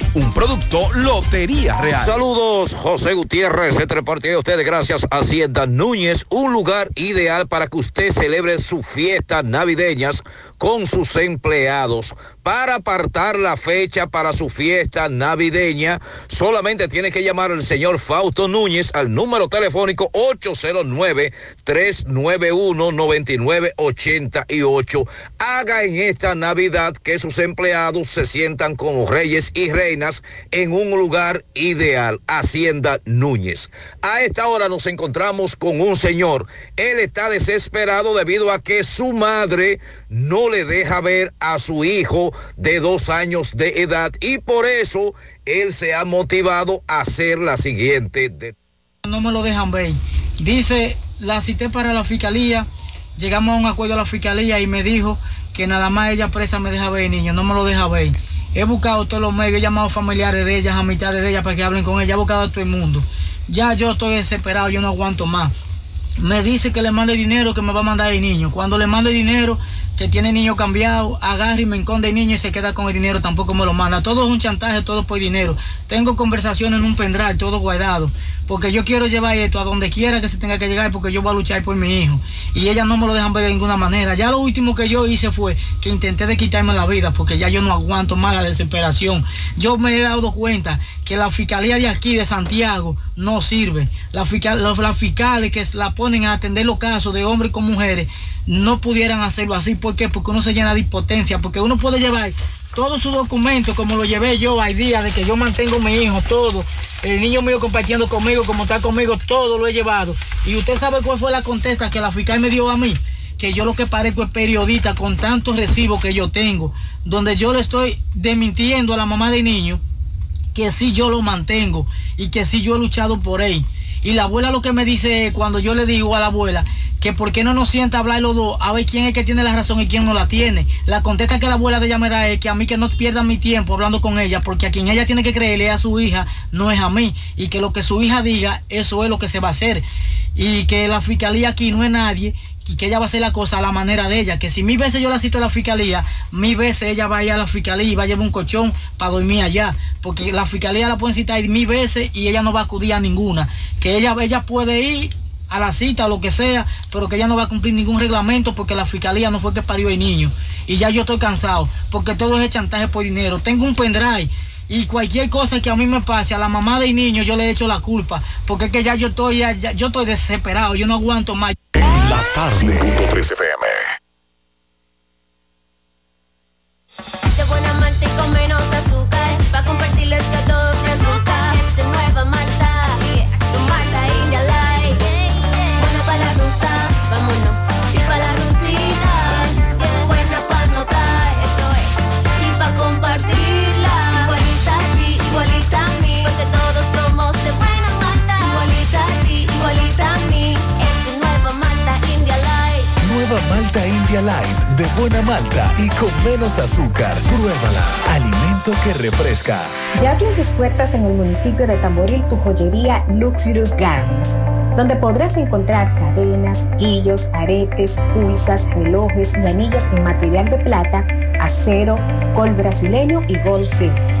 Un producto Lotería Real. Saludos, José Gutiérrez. Este reporte de ustedes gracias Hacienda Núñez, un lugar ideal para que usted celebre sus fiestas navideñas con sus empleados. Para apartar la fecha para su fiesta navideña, solamente tiene que llamar al señor Fausto Núñez al número telefónico 809-391-9988. Haga en esta Navidad que sus empleados se sientan como reyes y reinas en un lugar ideal, Hacienda Núñez. A esta hora nos encontramos con un señor. Él está desesperado debido a que su madre no le deja ver a su hijo de dos años de edad y por eso él se ha motivado a hacer la siguiente. de- no me lo dejan ver. Dice, la cité para la fiscalía, llegamos a un acuerdo a la fiscalía y me dijo que nada más ella presa me deja ver, niño, no me lo deja ver. He buscado todos los medios, he llamado familiares de ellas, amistades de ella para que hablen con ella, he buscado a todo el mundo. Ya yo estoy desesperado, yo no aguanto más. Me dice que le mande dinero, que me va a mandar el niño. Cuando le mande dinero, que tiene el niño cambiado, agarra y me esconde el niño y se queda con el dinero, tampoco me lo manda. Todo es un chantaje, todo por dinero. Tengo conversaciones en un pendrive, todo guardado. Porque yo quiero llevar esto a donde quiera que se tenga que llegar, porque yo voy a luchar por mi hijo. Y ellas no me lo dejan ver de ninguna manera. Ya lo último que yo hice fue que intenté de quitarme la vida, porque ya yo no aguanto más la desesperación. Yo me he dado cuenta que la fiscalía de aquí, de Santiago, no sirve. Los- fiscales que la ponen a atender los casos de hombres con mujeres no pudieran hacerlo así. ¿Por qué? Porque uno se llena de impotencia, porque uno puede llevar todos sus documentos como lo llevé yo al día de que yo mantengo a mi hijo, todo. El niño mío compartiendo conmigo, como está conmigo, todo lo he llevado. Y usted sabe cuál fue la contesta que la fiscal me dio a mí. Que yo lo que parezco es periodista con tantos recibos que yo tengo, donde yo le estoy desmintiendo a la mamá del niño que sí yo lo mantengo y que sí yo he luchado por él. Y la abuela lo que me dice cuando yo le digo a la abuela que por qué no nos sienta hablar los dos, a ver quién es que tiene la razón y quién no la tiene. La contesta que la abuela de ella me da es que a mí que no pierda mi tiempo hablando con ella, porque a quien ella tiene que creerle a su hija, no es a mí. Y que lo que su hija diga, eso es lo que se va a hacer. Y que la fiscalía aquí no es nadie y que ella va a hacer la cosa a la manera de ella, que si mil veces yo la cito a la fiscalía, mil veces ella va a ir a la fiscalía y va a llevar un colchón para dormir allá, porque la fiscalía la pueden citar mil veces y ella no va a acudir a ninguna, que ella, ella puede ir a la cita o lo que sea, pero que ella no va a cumplir ningún reglamento porque la fiscalía no fue que parió el niño. Y ya yo estoy cansado, porque todo es chantaje por dinero. Tengo un pendrive y cualquier cosa que a mí me pase a la mamá del niño yo le echo la culpa, porque es que ya yo estoy ya- ya- yo estoy desesperado, yo no aguanto más. La tarde. Light de buena malta y con menos azúcar. Pruébala. Alimento que refresca. Ya abrió sus puertas en el municipio de Tamboril tu joyería Luxurious Garments, donde podrás encontrar cadenas, guillos, aretes, pulsas, relojes y anillos en material de plata, acero, col brasileño y zinc.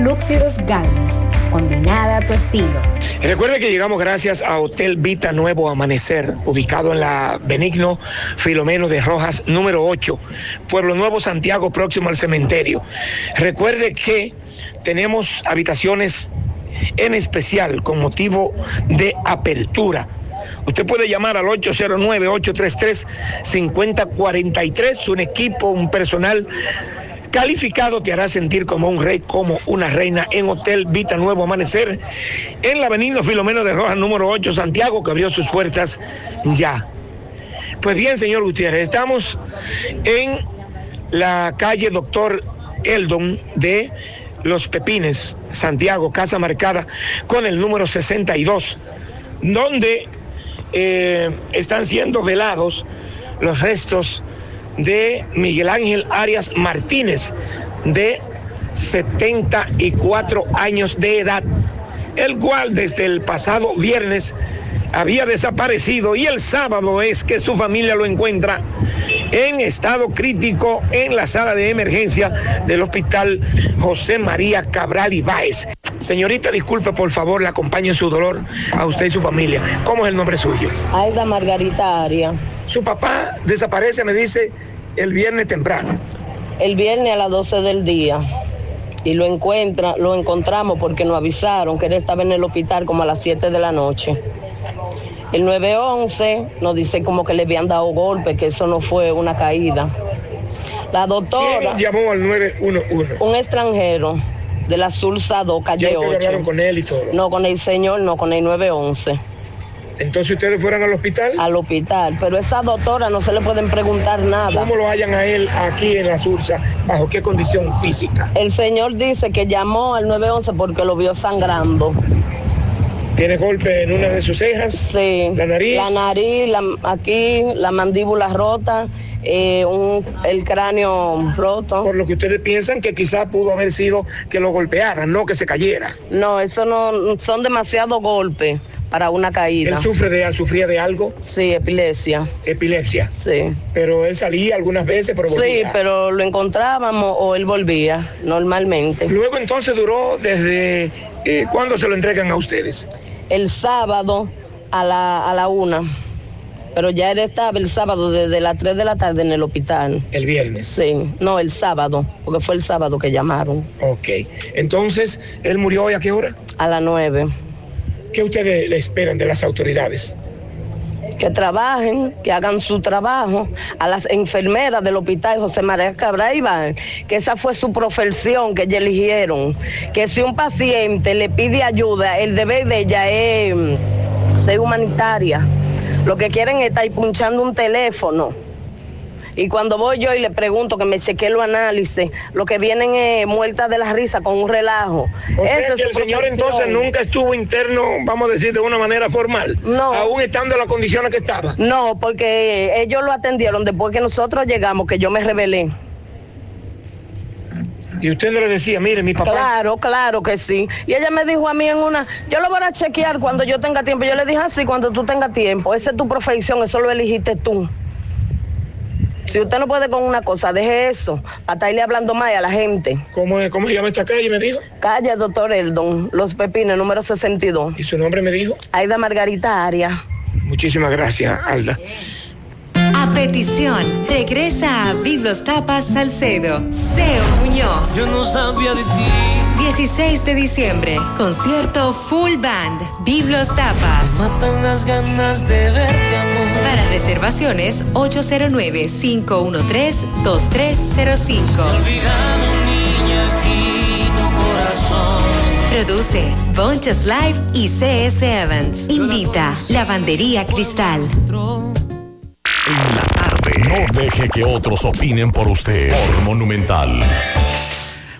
Luxurious Garments, combinada a tu estilo. Recuerde que llegamos gracias a Hotel Vita Nuevo Amanecer, ubicado en la Benigno Filomeno de Rojas, número 8, Pueblo Nuevo, Santiago, próximo al cementerio. Recuerde que tenemos habitaciones en especial con motivo de apertura. Usted puede llamar al 809-833-5043, un equipo, un personal calificado te hará sentir como un rey, como una reina en Hotel Vita Nuevo Amanecer, en la Avenida Filomeno de Rojas, número 8, Santiago, que abrió sus puertas ya. Pues bien, señor Gutiérrez, estamos en la calle Doctor Eldon de Los Pepines, Santiago, casa marcada con el número 62, donde eh, están siendo velados los restos de Miguel Ángel Arias Martínez, de 74 años de edad, el cual desde el pasado viernes había desaparecido y el sábado es que su familia lo encuentra en estado crítico en la sala de emergencia del hospital José María Cabral Ibáez. Señorita, disculpe, por favor, le acompaño en su dolor a usted y su familia. ¿Cómo es el nombre suyo? Aida Margarita Aria. Su papá desaparece, me dice, el viernes temprano. El viernes a las 12 del día. Y lo encuentra, lo encontramos porque nos avisaron que él estaba en el hospital como a las 7 de la noche. El 911 nos dice como que le habían dado golpe, que eso no fue una caída. La doctora. ¿Quién llamó al 911? Un extranjero de la Sulsado, calle ¿Ya ustedes 8. hablaron con él y todo? No, con el señor, no, con el 911. Entonces ustedes fueron al hospital. Al hospital, pero esa doctora no se le pueden preguntar nada. ¿Cómo lo hallan a él aquí en la Sursa? ¿Bajo qué condición física? El señor dice que llamó al 911 porque lo vio sangrando. ¿Tiene golpe en una de sus cejas? Sí. ¿La nariz? La nariz, la- aquí, la mandíbula rota, eh, un- el cráneo roto. Por lo que ustedes piensan que quizás pudo haber sido que lo golpearan, no que se cayera. No, eso no, son demasiados golpes para una caída. ¿Él sufre de, sufría de algo? Sí, epilepsia. Epilepsia. Sí. Pero él salía algunas veces, pero Sí, volvía. pero lo encontrábamos o él volvía normalmente. Luego entonces duró desde eh, cuándo se lo entregan a ustedes. El sábado a la, a la una. Pero ya él estaba el sábado desde las 3 de la tarde en el hospital. El viernes. Sí, no, el sábado, porque fue el sábado que llamaron. Ok. Entonces, ¿él murió hoy a qué hora? A las 9. ¿Qué ustedes le esperan de las autoridades? Que trabajen, que hagan su trabajo, a las enfermeras del hospital José María Cabral que esa fue su profesión que ellos eligieron, que si un paciente le pide ayuda, el deber de ella es ser humanitaria. Lo que quieren es estar punchando un teléfono. Y cuando voy yo y le pregunto que me chequee los análisis, lo que vienen es muertas de la risa con un relajo. O sea que el señor entonces nunca estuvo interno, vamos a decir, de una manera formal. No. Aún estando en las condiciones que estaba. No, porque ellos lo atendieron después que nosotros llegamos, que yo me rebelé. Y usted no le decía, mire, mi papá. Claro, claro que sí. Y ella me dijo a mí en una, yo lo voy a chequear cuando yo tenga tiempo. Yo le dije así, cuando tú tengas tiempo. Esa es tu profesión, eso lo elegiste tú. Si usted no puede con una cosa, deje eso, para estarle hablando más a la gente. ¿Cómo, es- cómo se llama esta calle, me dijo? Calle Doctor Eldon, Los Pepines, número 62. ¿Y su nombre me dijo? Aida Margarita Aria. Muchísimas gracias, Alda. A petición, regresa a Biblos Tapas Salcedo, Seo Muñoz. Yo no sabía de ti. 16 de diciembre, concierto full band, Biblos Tapas. Matan las ganas de verte, amor. Para reservaciones, 809-513-2305. Olvidado, niña, aquí no Produce Bonchos Live y CS Evans. Invita Lavandería Cristal. En la tarde. No deje que otros opinen por usted. Por Monumental.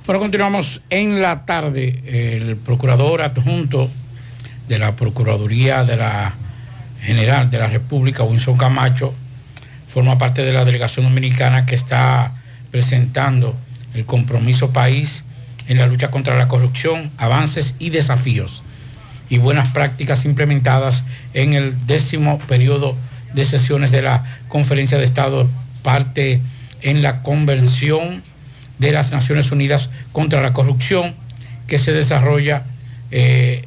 Bueno, continuamos en la tarde. El procurador adjunto de la Procuraduría de la General de la República, Winston Camacho, forma parte de la delegación dominicana que está presentando el compromiso país en la lucha contra la corrupción, avances y desafíos y buenas prácticas implementadas en el décimo periodo de sesiones de la Conferencia de Estado, parte en la Convención de las Naciones Unidas contra la Corrupción, que se desarrolla eh,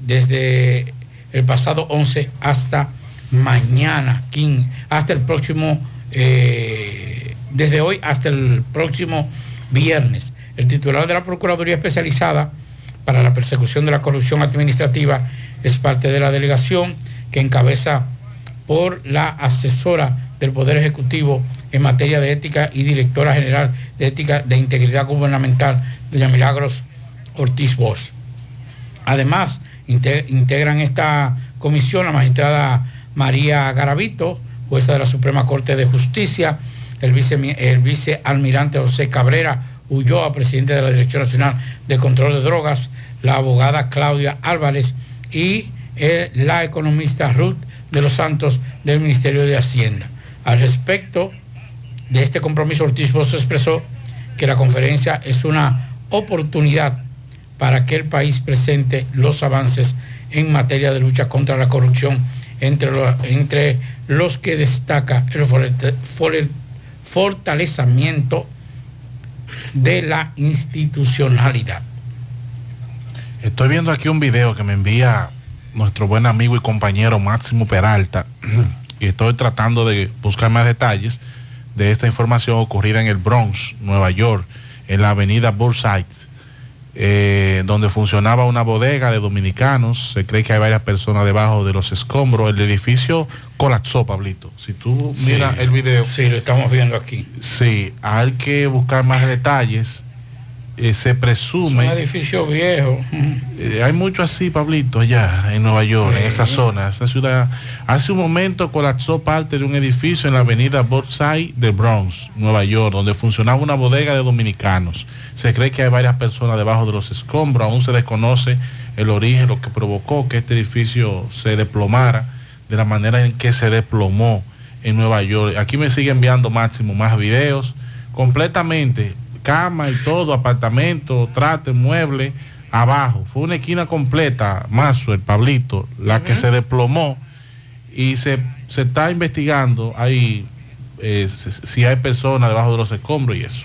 desde el pasado 11 hasta mañana, 15, hasta el próximo, eh, desde hoy hasta el próximo viernes. El titular de la Procuraduría Especializada para la Persecución de la Corrupción Administrativa es parte de la delegación que encabeza por la asesora del Poder Ejecutivo en materia de ética y directora general de ética de integridad gubernamental, doña Milagros Ortiz Bosch. Además, integran esta comisión la magistrada María Garavito, jueza de la Suprema Corte de Justicia, el, vice, vicealmirante José Cabrera Ulloa, presidente de la Dirección Nacional de Control de Drogas, la abogada Claudia Álvarez y eh, la economista Ruth de los Santos del Ministerio de Hacienda. Al respecto de este compromiso, Ortiz Bosch expresó que la conferencia es una oportunidad para que el país presente los avances en materia de lucha contra la corrupción, entre los, entre los que destaca el fortalecimiento de la institucionalidad. Estoy viendo aquí un video que me envía nuestro buen amigo y compañero Máximo Peralta y estoy tratando de buscar más detalles de esta información ocurrida en el Bronx, Nueva York, en la avenida Burnside, eh, donde funcionaba una bodega de dominicanos. Se cree que hay varias personas debajo de los escombros. El edificio colapsó, Pablito. Si tú miras el video. Sí, lo estamos viendo aquí. Sí, hay que buscar más detalles. Eh, se presume. Es un edificio viejo. Eh, hay mucho así, Pablito, allá en Nueva York, en esa zona, esa ciudad. Hace un momento colapsó parte de un edificio en la avenida Burnside de Bronx, Nueva York, donde funcionaba una bodega de dominicanos. Se cree que hay varias personas debajo de los escombros, aún se desconoce el origen, lo que provocó que este edificio se desplomara de la manera en que se desplomó en Nueva York. Aquí me sigue enviando Máximo más videos, completamente cama y todo, apartamento, trate, mueble, abajo. Fue una esquina completa, Mazo, el Pablito, la que se desplomó y se, está investigando ahí eh, si hay personas debajo de los escombros y eso.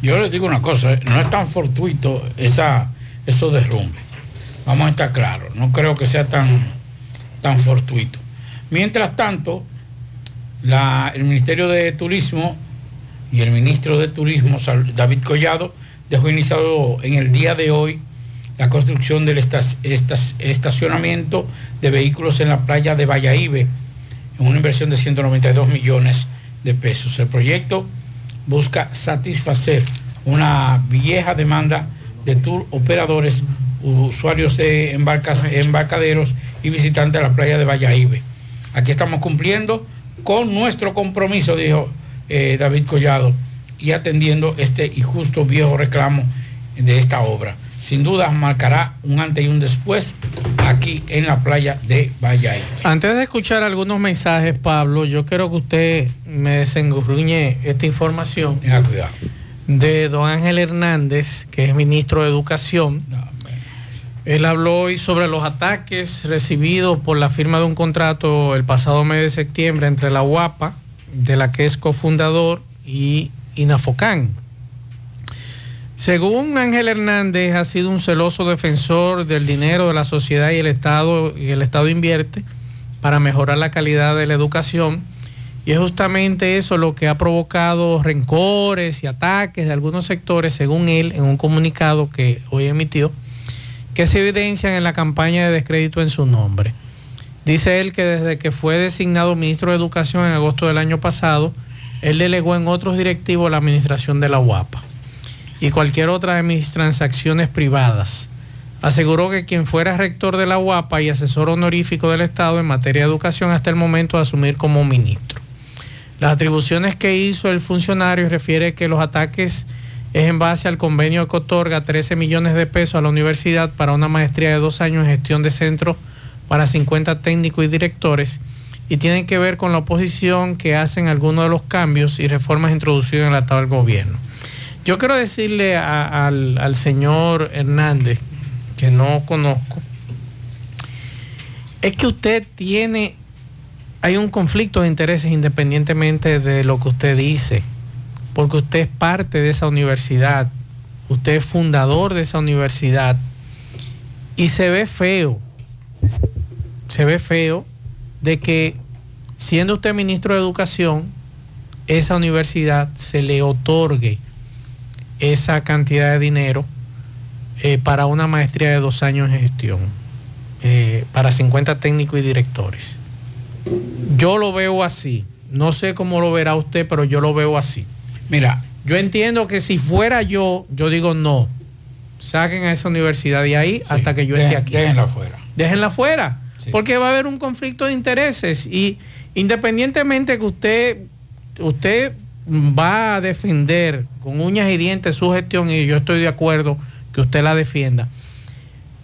Yo les digo una cosa, no es tan fortuito esa, esos derrumbes. Vamos a estar claros, no creo que sea tan, tan fortuito. Mientras tanto, el Ministerio de Turismo y el ministro de Turismo, David Collado, dejó iniciado en el día de hoy la construcción del estacionamiento de vehículos en la playa de Valladolid, en una inversión de 192 millones de pesos. El proyecto busca satisfacer una vieja demanda de tour operadores, usuarios de embarcaderos y visitantes de la playa de Valladolid. Aquí estamos cumpliendo con nuestro compromiso, dijo eh, David Collado y atendiendo este injusto viejo reclamo de esta obra. Sin duda marcará un antes y un después aquí en la playa de Valladolid. Antes de escuchar algunos mensajes, Pablo, yo quiero que usted me desengurruñe esta información. cuidado. De don Ángel Hernández, que es ministro de Educación. Él habló hoy sobre los ataques recibidos por la firma de un contrato el pasado mes de septiembre entre la UAPA de la que es cofundador, y Inafocán. Según Ángel Hernández, ha sido un celoso defensor del dinero de la sociedad y el Estado, y el Estado invierte para mejorar la calidad de la educación. Y es justamente eso lo que ha provocado rencores y ataques de algunos sectores, según él, en un comunicado que hoy emitió, que se evidencian en la campaña de descrédito en su nombre. Dice él que desde que fue designado ministro de Educación en agosto del año pasado, él delegó en otros directivos la administración de la UAPA. y cualquier otra de mis transacciones privadas. Aseguró que quien fuera rector de la UAPA y asesor honorífico del Estado en materia de educación hasta el momento de asumir como ministro. Las atribuciones que hizo el funcionario refiere que los ataques es en base al convenio que otorga 13 millones de pesos a la universidad para una maestría de dos años en gestión de centros para 50 técnicos y directores y tienen que ver con la oposición que hacen algunos de los cambios y reformas introducidos en el Estado del gobierno. Yo quiero decirle al señor Hernández, que no conozco, es que usted tiene, hay un conflicto de intereses independientemente de lo que usted dice, porque usted es parte de esa universidad, usted es fundador de esa universidad y se ve feo, se ve feo de que siendo usted ministro de Educación, esa universidad se le otorgue esa cantidad de dinero eh, para una maestría de dos años en gestión, eh, para 50 técnicos y directores. Yo lo veo así. No sé cómo lo verá usted, pero yo lo veo así. Mira, yo entiendo que si fuera yo, yo digo no. Saquen a esa universidad de ahí hasta que yo esté aquí. déjenla fuera. Déjenla fuera. Porque va a haber un conflicto de intereses y independientemente que usted, usted va a defender con uñas y dientes su gestión y yo estoy de acuerdo que usted la defienda.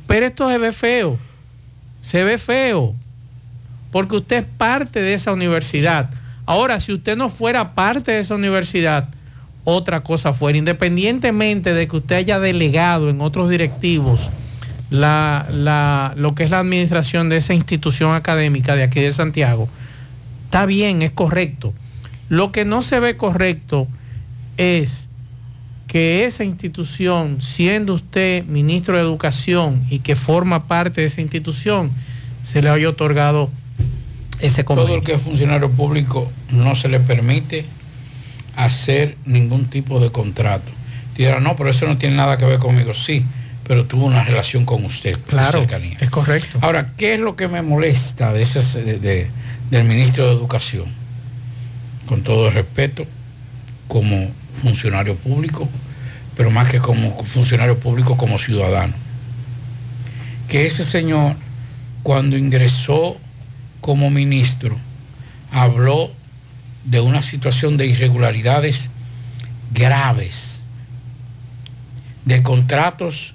Pero esto se ve feo. Se ve feo. Porque usted es parte de esa universidad. Ahora, si usted no fuera parte de esa universidad, otra cosa fuera. Independientemente de que usted haya delegado en otros directivos la, la- lo que es la administración de esa institución académica de aquí de Santiago, está bien, es correcto. Lo que no se ve correcto es que esa institución, siendo usted ministro de Educación y que forma parte de esa institución, se le haya otorgado ese Todo el convenio. que es funcionario público no se le permite hacer ningún tipo de contrato. Dirá, no, pero eso no tiene nada que ver conmigo. Sí, pero tuvo una relación con usted. de Claro, cercanía. es correcto. Ahora, ¿qué es lo que me molesta de ese, de- de- del ministro de Educación? Con todo el respeto, como funcionario público, pero más que como funcionario público, como ciudadano. Que ese señor, cuando ingresó como ministro, habló de una situación de irregularidades graves, de contratos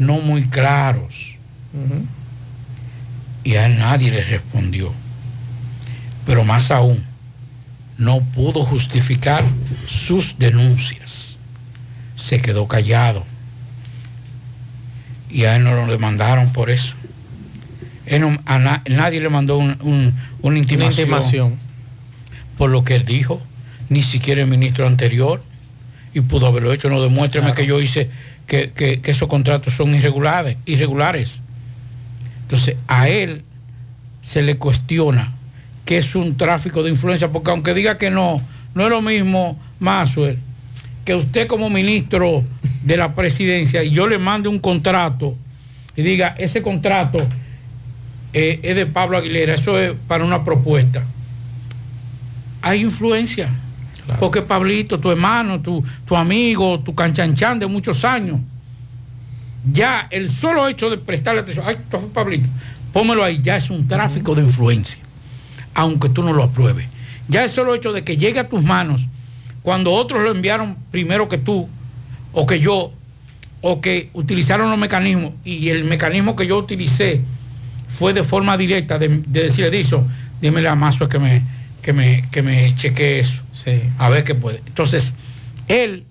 no muy claros. Y a él nadie le respondió. Pero más aún, no pudo justificar sus denuncias. Se quedó callado. Y a él no lo demandaron por eso. Él no- a na- nadie le mandó un- un- una intimación, intimación. por lo que él dijo. Ni siquiera el ministro anterior. Y pudo haberlo hecho. No demuéstrame que yo hice que, esos contratos son irregulares, irregulares. Entonces, a él se le cuestiona que es un tráfico de influencia, porque aunque diga que no, no es lo mismo, Maxwell, que usted como ministro de la presidencia y yo le mande un contrato y diga, ese contrato eh, es de Pablo Aguilera, eso es para una propuesta. Hay influencia. Porque Pablito, tu hermano, tu, tu amigo, tu canchanchan de muchos años, ya el solo hecho de prestarle atención, ay, fue Pablito, pómelo ahí, ya es un tráfico de influencia, aunque tú no lo apruebes. Ya el solo hecho de que llegue a tus manos, cuando otros lo enviaron primero que tú, o que yo, o que utilizaron los mecanismos, y el mecanismo que yo utilicé fue de forma directa de, de decirle, Edison, dímele a Mazo que me, que me, que me chequee eso. A ver qué puede. Entonces, él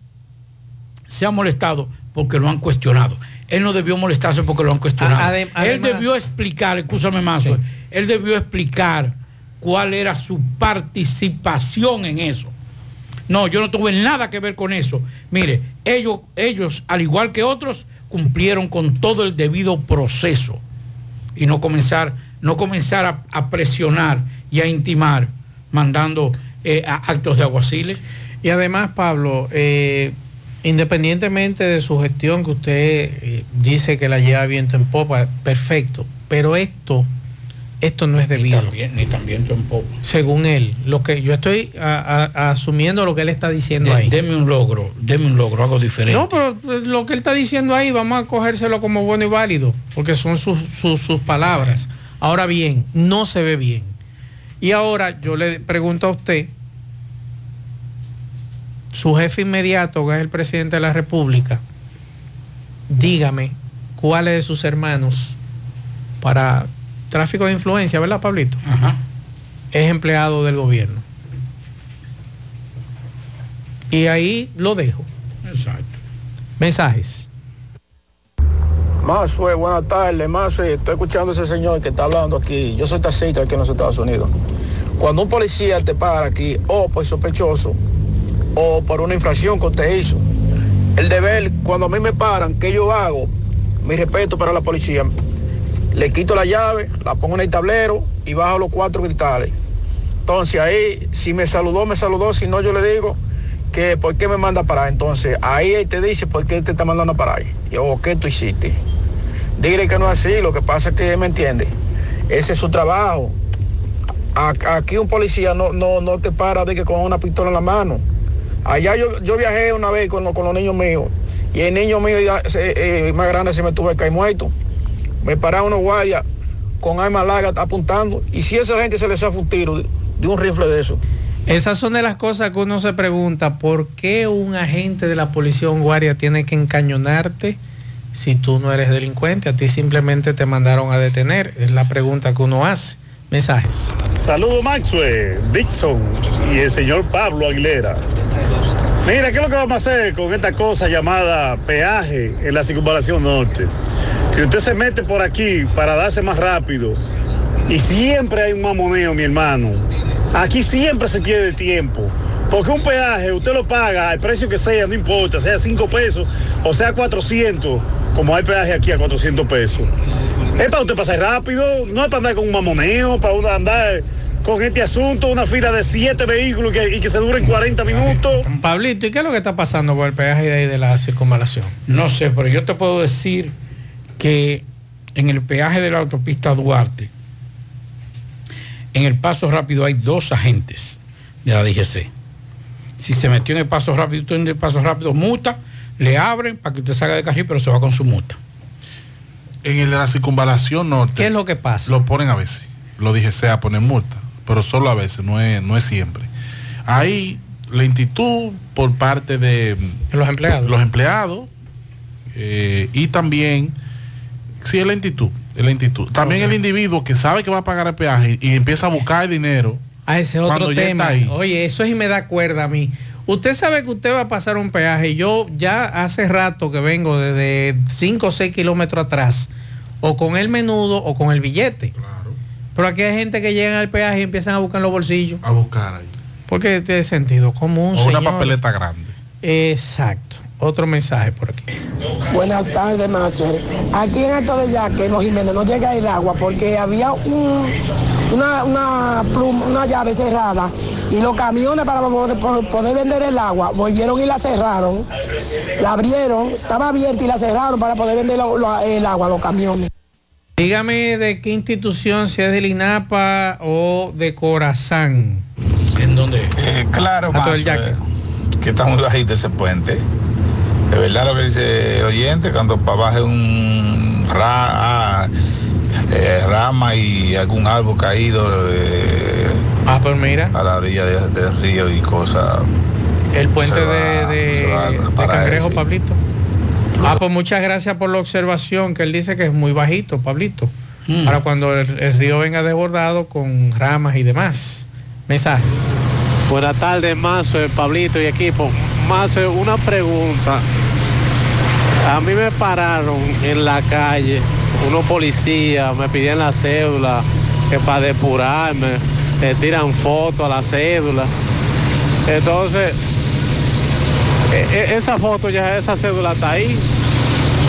se ha molestado porque lo han cuestionado. Él no debió molestarse porque lo han cuestionado. Él debió explicar, escúchame más, él debió explicar cuál era su participación en eso. No, yo no tuve nada que ver con eso. Mire, ellos, ellos, al igual que otros, cumplieron con todo el debido proceso y no comenzar, no comenzar a, a presionar y a intimar, mandando eh, a- actos de aguaciles. Y además, Pablo, eh, independientemente de su gestión que usted eh, dice que la lleva viento en popa, perfecto. Pero esto esto no es debido. Ni también tampoco. Según él, lo que yo estoy a- a- asumiendo lo que él está diciendo De- ahí. Deme un logro, deme un logro, algo diferente. No, pero lo que él está diciendo ahí, vamos a cogérselo como bueno y válido, porque son sus, sus- sus palabras. Ahora bien, no se ve bien. Y ahora yo le pregunto a usted, su jefe inmediato, que es el presidente de la República, dígame cuáles de sus hermanos para tráfico de influencia, ¿verdad, Pablito? Es empleado del gobierno. Y ahí lo dejo. Exacto. Mensajes. Mazue, buenas tardes, Mazue. Estoy escuchando a ese señor que está hablando aquí. Yo soy taxista aquí en los Estados Unidos. Cuando un policía te para aquí, o por sospechoso, o por una infracción que usted hizo, el deber, cuando a mí me paran, ¿qué yo hago? Mi respeto para la policía. Le quito la llave, la pongo en el tablero y bajo los cuatro cristales. Entonces ahí, si me saludó, me saludó, si no, yo le digo que por qué me manda a parar. Entonces ahí te dice por qué te está mandando a parar. Y, o qué tú hiciste. Dile que no es así, lo que pasa es que me entiende. Ese es su trabajo. Aquí un policía no, no, no te para de que con una pistola en la mano. Allá yo, yo viajé una vez con, con los niños míos y el niño mío se- eh, más grande se me tuvo caer muerto. Me pararon unos guardias con arma larga apuntando y si a esa gente se les hace un tiro de, un rifle de eso. Esas son de las cosas que uno se pregunta, ¿por qué un agente de la policía un guardia tiene que encañonarte si tú no eres delincuente? A ti simplemente te mandaron a detener. Es la pregunta que uno hace. Mensajes. Saludos Maxwell, Dixon y el señor Pablo Aguilera. Mira, ¿qué es lo que vamos a hacer con esta cosa llamada peaje en la circunvalación norte? Que usted se mete por aquí para darse más rápido y siempre hay un mamoneo, mi hermano. Aquí siempre se pierde tiempo. Porque un peaje usted lo paga al precio que sea, no importa, sea 5 pesos o sea 400, como hay peaje aquí a 400 pesos. Es para usted pasar rápido, no es para andar con un mamoneo, para uno andar con este asunto, una fila de siete vehículos que- y que se duren 40 minutos. Pablito, ¿y qué es lo que está pasando con el peaje de ahí de la circunvalación? No sé, pero yo te puedo decir que en el peaje de la autopista Duarte, en el paso rápido hay dos agentes de la DGC. Si se metió en el paso rápido, usted en el paso rápido, multa, le abren para que usted salga de carril, pero se va con su multa. En el de la circunvalación norte. ¿Qué es lo que pasa? Lo ponen a veces. Lo dije sea poner multa, pero solo a veces, no es, no es siempre. Hay lentitud por parte de los empleados. Los empleados eh, y también, sí, es lentitud, es lentitud. También el individuo que sabe que va a pagar el peaje y empieza a buscar el dinero. A ese otro cuando ya tema. está ahí. Oye, eso sí me da cuerda a mí. Usted sabe que usted va a pasar un peaje. Yo ya hace rato que vengo desde 5 o 6 kilómetros atrás, o con el menudo o con el billete. Pero aquí hay gente que llega al peaje y empiezan a buscar en los bolsillos. A buscar ahí. Porque tiene sentido común. O una papeleta grande. Exacto. Otro mensaje por aquí. Buenas tardes, Master. Aquí en Alto de Yaque, en los Jiménez, no llega el agua porque había un, una, una, pluma- una llave cerrada y los camiones para poder, vender el agua volvieron y la cerraron. La abrieron, estaba abierta y la cerraron para poder vender lo- lo- el agua, los camiones. Dígame de qué institución, si es del INAPA o de Corazán. ¿En dónde? Eh, claro, eh, que está muy bajito ese puente. De verdad lo que dice el oyente, cuando para baje un ra- ah, eh, rama y algún árbol caído eh, ah, pues mira. a la orilla de- del río y cosas. El puente de, Cangrejo. Pablito. Ah, pues muchas gracias por la observación, que él dice que es muy bajito, Pablito. Mm. Para cuando el, el río venga desbordado con ramas y demás. Mensajes. Buenas tardes, Mazo, Pablito y equipo. Mazo, una pregunta. A mí me pararon en la calle, unos policías, me pidieron la cédula, que para depurarme, le tiran fotos a la cédula. Entonces, e- e- esa foto ya, esa cédula está ahí.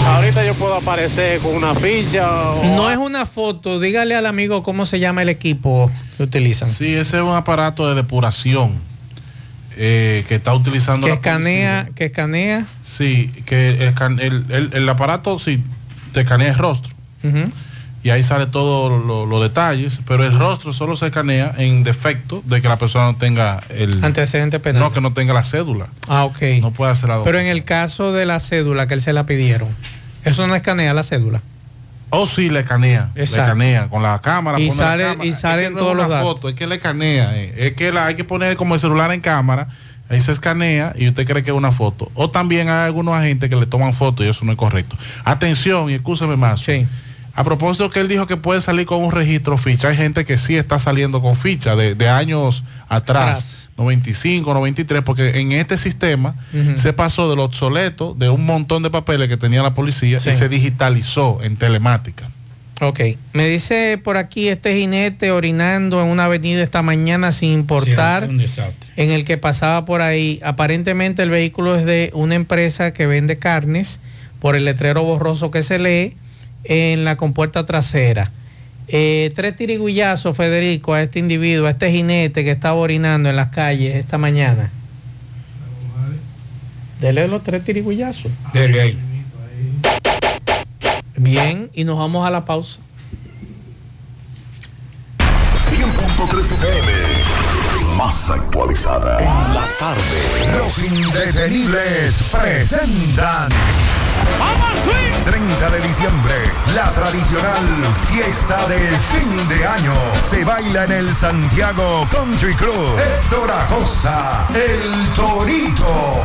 Ahorita yo puedo aparecer con una ficha o No es una foto, dígale al amigo cómo se llama el equipo que utilizan. Sí, ese es un aparato de depuración eh, que está utilizando Que la escanea, que escanea. Sí, que el, el- el- el aparato sí te escanea el rostro. Y ahí sale todos lo- los detalles, pero el rostro solo se escanea en defecto de que la persona no tenga el Antecedente penal. no que no tenga la cédula. Ah, ok. No puede hacer la Pero en el caso de la cédula que él se la pidieron, eso no escanea la cédula. O sí le escanea, le escanea con la cámara. Y pone la sale- cámara. y Es que salen no todos es los datos. foto, es que le escanea, eh. es que la, hay que poner como el celular en cámara, ahí se escanea y usted cree que es una foto. O también hay algunos agentes que le toman fotos y eso no es correcto. Atención, y escúcheme más. A propósito que él dijo que puede salir con un registro ficha, hay gente que sí está saliendo con ficha de, de años atrás, Atrás. 95, 93, porque en este sistema se pasó del obsoleto de un montón de papeles que tenía la policía Sí. y se digitalizó en telemática. Ok. Me dice por aquí este jinete orinando en una avenida esta mañana sin importar un desastre. en el que pasaba por ahí. Aparentemente el vehículo es de una empresa que vende carnes por el letrero borroso que se lee en la compuerta trasera. Eh, tres tirigullazos, Federico, a este individuo, a este jinete que estaba orinando en las calles esta mañana. Dele los tres tirigullazos. Dele ahí. Bien, y nos vamos a la pausa. 100.3 FM. Más actualizada. En la tarde. Los indetenibles presentan 30 de diciembre, la tradicional fiesta de fin de año. Se baila en el Santiago Country Club. Héctor Acosta, el Torito.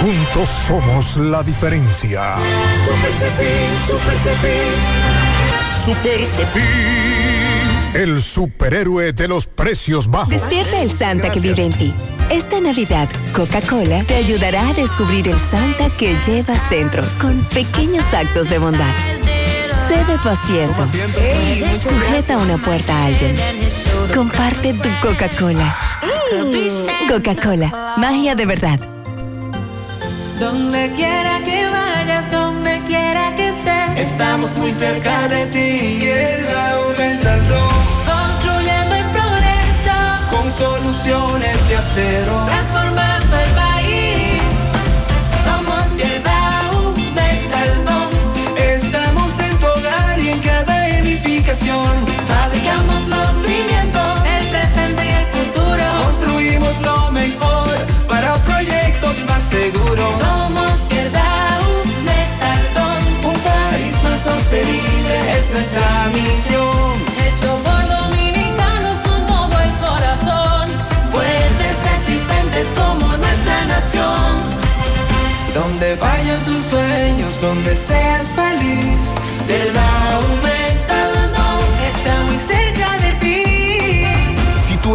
Juntos somos la diferencia. Super Cepín, Super Cepín. Super Cepín. El superhéroe de los precios bajos. Despierta el Santa que vive en ti. Esta Navidad, Coca-Cola te ayudará a descubrir el Santa que llevas dentro con pequeños actos de bondad. Cede tu asiento. Sujeta una puerta a alguien. Comparte tu Coca-Cola. Coca-Cola, magia de verdad. Donde quiera que vayas, donde quiera que estés, estamos muy cerca de ti. El aumentando, construyendo el progreso, con soluciones de acero, transformando el país. Es nuestra misión. Hecho por dominicanos con todo el corazón, fuertes, resistentes como nuestra nación. Donde vayan tus sueños, donde seas feliz, Querdau Metaldón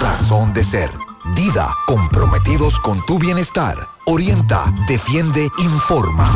razón de ser. Dida, comprometidos con tu bienestar. Orienta, defiende, informa.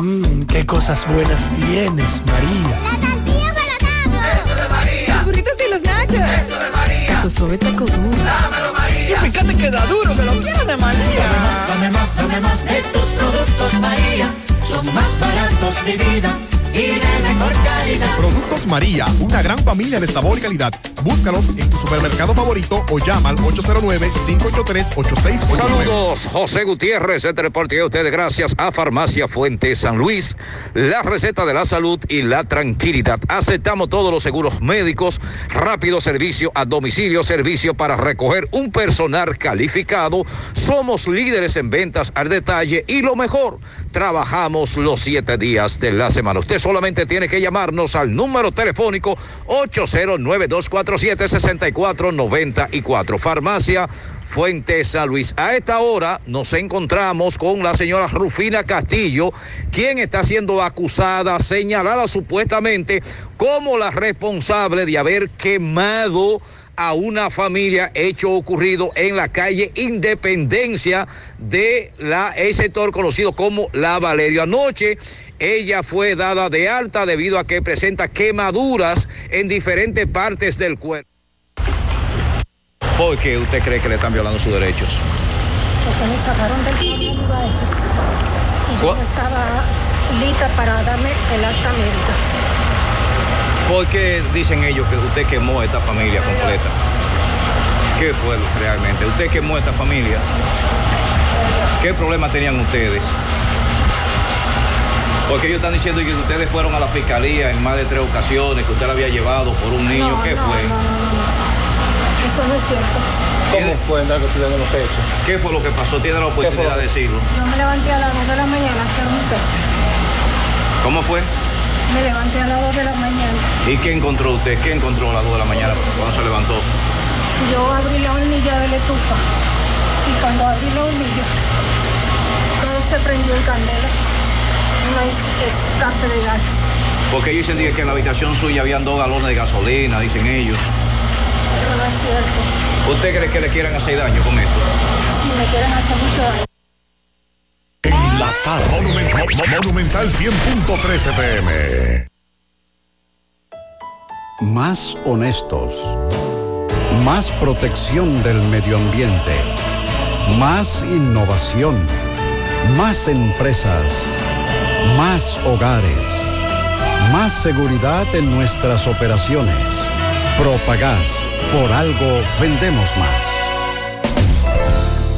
Mmm, qué cosas buenas tienes, María. La tortilla para Eso de María. Los burritos y los nachos. Eso de María. Taco suave, taco duro. Dámelo, María. Y fíjate que da duro, que lo quiero de María. Dame más, dame más de tus productos, María. Son más baratos de vida. Y de Productos María, una gran familia de sabor y calidad. Búscalos en tu supermercado favorito o llama al 809-583-8689. Saludos, José Gutiérrez, este reporte a ustedes gracias a Farmacia Fuente San Luis, la receta de la salud y la tranquilidad. Aceptamos todos los seguros médicos, rápido servicio a domicilio, servicio para recoger un personal calificado. Somos líderes en ventas al detalle y lo mejor, trabajamos los siete días de la semana. Usted solamente tiene que llamarnos al número telefónico 809-247-6494. Farmacia Fuente San Luis. A esta hora nos encontramos con la señora Rufina Castillo, quien está siendo acusada, señalada supuestamente como la responsable de haber quemado a una familia hecho ocurrido en la calle Independencia de la, el sector conocido como La Valerio. Anoche ella fue dada de alta debido a que presenta quemaduras en diferentes partes del cuerpo. ¿Por qué usted cree que le están violando sus derechos? porque me sacaron del y yo ¿Cu- no estaba lista para darme el alta médica. ¿Por qué dicen ellos que usted quemó a esta familia completa? ¿Qué fue realmente? ¿Usted quemó a esta familia? ¿Qué problema tenían ustedes? Porque ellos están diciendo que ustedes fueron a la fiscalía en más de tres ocasiones, que usted la había llevado por un niño. No, ¿Qué no, fue? Eso no es cierto. ¿Cómo fue lo que ustedes hemos hecho? ¿Qué fue lo que pasó? Tiene la oportunidad de decirlo. Yo me levanté a las 2 de la mañana a hacer un té. ¿Cómo fue? Me levanté a las 2 de la mañana. ¿Y qué encontró usted? ¿Qué encontró a las 2 de la mañana cuando se levantó? Yo abrí la hornilla de la estufa. Y cuando abrí la hornilla, todo se prendió en candela. No hay escape de gas. Porque ellos dicen que en la habitación suya habían dos galones de gasolina, dicen ellos. Eso no es cierto. ¿Usted cree que le quieran hacer daño con esto? Si me quieren hacer mucho daño. La Monumental 100.13 pm. Más honestos. Más protección del medio ambiente. Más innovación. Más empresas. Más hogares. Más seguridad en nuestras operaciones. Propagás. Por algo vendemos más.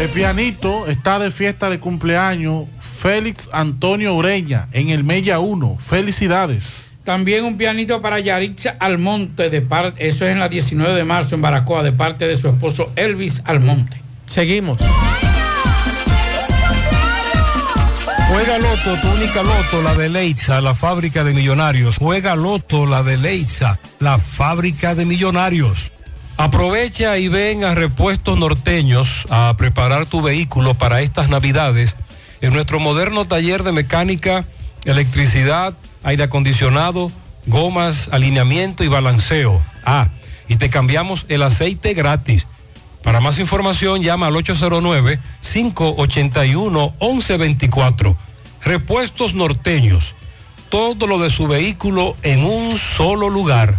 El pianito está de fiesta de cumpleaños Félix Antonio Ureña en el Mella 1. Felicidades. También un pianito para Yaritza Almonte, de parte, eso es en la 19 de marzo en Baracoa, de parte de su esposo Elvis Almonte. Seguimos. Juega Loto, tu única Loto, la de Leitza, la fábrica de millonarios. Juega Loto, la de Leitza, la fábrica de millonarios. Aprovecha y ven a Repuestos Norteños a preparar tu vehículo para estas navidades en nuestro moderno taller de mecánica, electricidad, aire acondicionado, gomas, alineamiento y balanceo. Ah, y te cambiamos el aceite gratis. Para más información llama al 809-581-1124. Repuestos norteños. Todo lo de su vehículo en un solo lugar.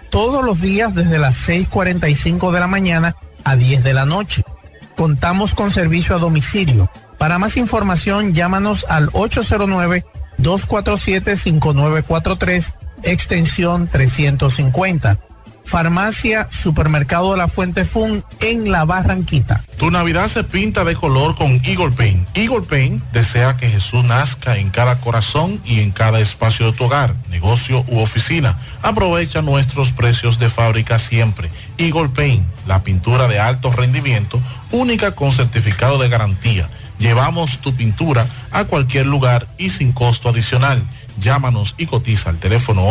todos los días desde las 6.45 de la mañana a 10 de la noche. Contamos con servicio a domicilio. Para más información, llámanos al 809-247-5943, extensión 350. Farmacia Supermercado de la Fuente Fun en La Barranquita. Tu Navidad se pinta de color con Eagle Paint. Eagle Paint desea que Jesús nazca en cada corazón y en cada espacio de tu hogar, negocio u oficina. Aprovecha nuestros precios de fábrica siempre. Eagle Paint, la pintura de alto rendimiento, única con certificado de garantía. Llevamos tu pintura a cualquier lugar y sin costo adicional. Llámanos y cotiza al teléfono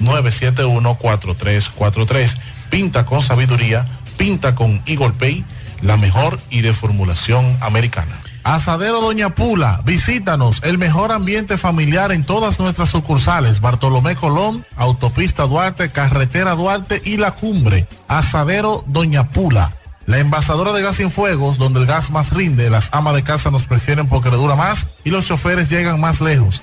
809-971-4343. Pinta con sabiduría, pinta con Eagle Pay, la mejor y de formulación americana. Asadero Doña Pula, visítanos, el mejor ambiente familiar en todas nuestras sucursales, Bartolomé Colón, Autopista Duarte, Carretera Duarte y La Cumbre. Asadero Doña Pula. La envasadora de gas sin fuegos, donde el gas más rinde, las amas de casa nos prefieren porque le dura más y los choferes llegan más lejos.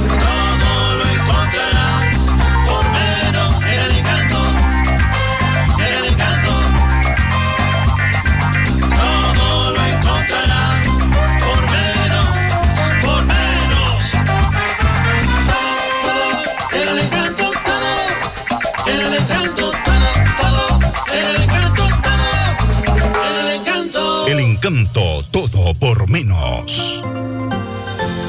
Encanto. Todo por menos.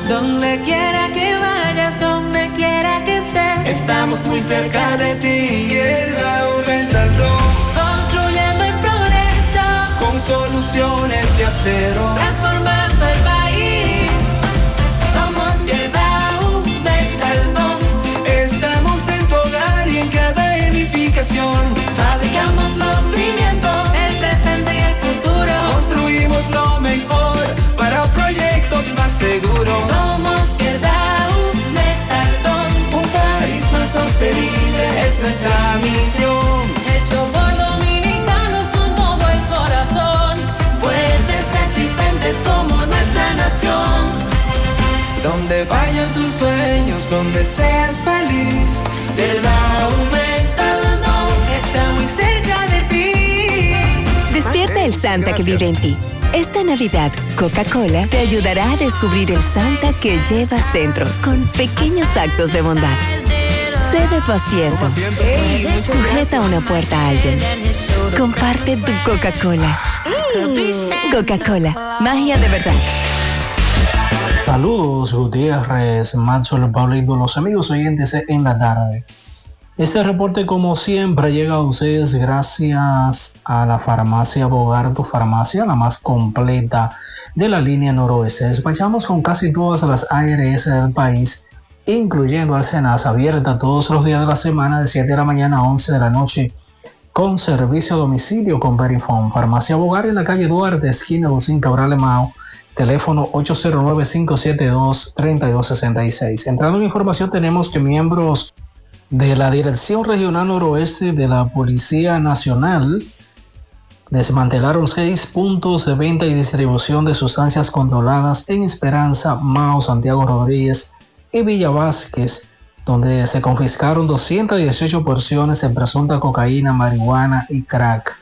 Donde quiera que vayas, donde quiera que estés, estamos muy cerca de ti. Y el Aumental construyendo el progreso con soluciones de acero, transformando Hecho por dominicanos con todo el corazón, fuertes, resistentes como nuestra nación. Donde vayan tus sueños, donde seas feliz, Quedau Metaldón está muy cerca de ti. Despierta el Santa que vive en ti. Esta Navidad, Coca-Cola te ayudará a descubrir el Santa que llevas dentro con pequeños actos de bondad. Cede tu asiento. Sujeta una puerta a alguien. Comparte tu Coca-Cola. Mm, Coca-Cola, magia de verdad. Saludos Gutiérrez, Maxwell Paulino, los amigos oyentes en la tarde. Este reporte como siempre llega a ustedes gracias a la farmacia Bogarto Farmacia, la más completa de la línea noroeste. Despachamos con casi todas las ARS del país, incluyendo Alcenas, abierta todos los días de la semana de 7 de la mañana a 11 de la noche con servicio a domicilio con Verifone. Farmacia Bogar en la calle Duarte, esquina Lucín Cabral Mao, teléfono 809-572-3266. Entrando en información tenemos que miembros de la Dirección Regional Noroeste de la Policía Nacional desmantelaron seis puntos de venta y distribución de sustancias controladas en Esperanza, Mao, Santiago Rodríguez y Villa Vázquez, donde se confiscaron 218 porciones de presunta cocaína, marihuana y crack.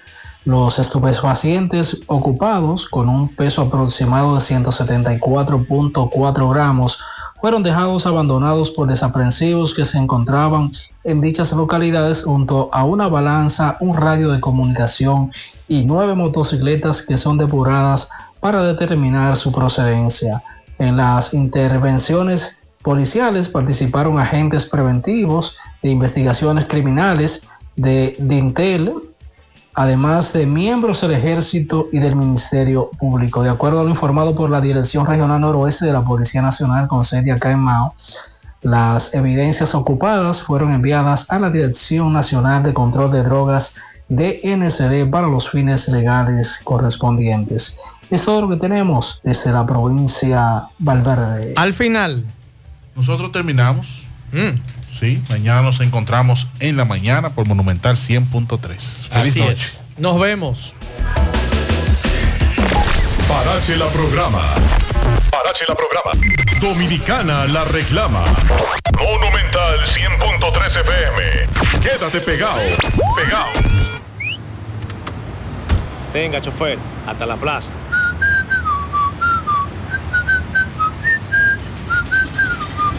Los estupefacientes ocupados con un peso aproximado de 174.4 gramos fueron dejados abandonados por desaprensivos que se encontraban en dichas localidades junto a una balanza, un radio de comunicación y nueve motocicletas que son depuradas para determinar su procedencia. En las intervenciones policiales participaron agentes preventivos de investigaciones criminales de Dintel, además de miembros del ejército y del Ministerio Público. De acuerdo a lo informado por la Dirección Regional Noroeste de la Policía Nacional con sede acá en Mao, las evidencias ocupadas fueron enviadas a la Dirección Nacional de Control de Drogas DNCD para los fines legales correspondientes. Es todo lo que tenemos desde la provincia Valverde. Al final. Nosotros terminamos. Sí, mañana nos encontramos en la mañana por Monumental 100.3. Feliz Así noche. es. Nos vemos. Parache la programa. Parache la programa. Dominicana la reclama. Monumental 100.13 FM. Quédate pegado. Pegado. Tenga, chofer, hasta la plaza.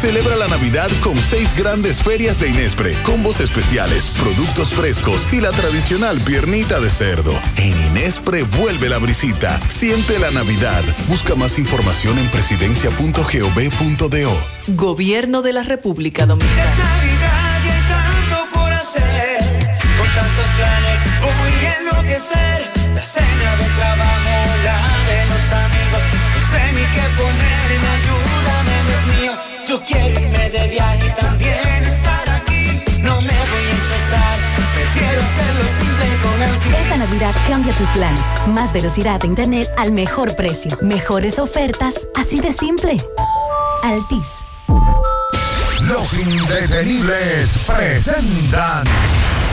Celebra la Navidad con seis grandes ferias de Inespre, combos especiales, productos frescos y la tradicional piernita de cerdo. En Inespre vuelve la brisita. Siente la Navidad. Busca más información en presidencia.gov.do. Gobierno de la República Dominicana. Navidad y hay tanto por hacer. Con tantos planes voy a enloquecer. La cena de trabajo, la de los amigos. No sé ni qué ponerme. Yo quiero irme de viaje y también estar aquí. No me voy a estresar, prefiero hacerlo simple con el Esta Navidad cambia tus planes. Más velocidad de internet al mejor precio. Mejores ofertas, así de simple. Altis. Los indetenibles presentan.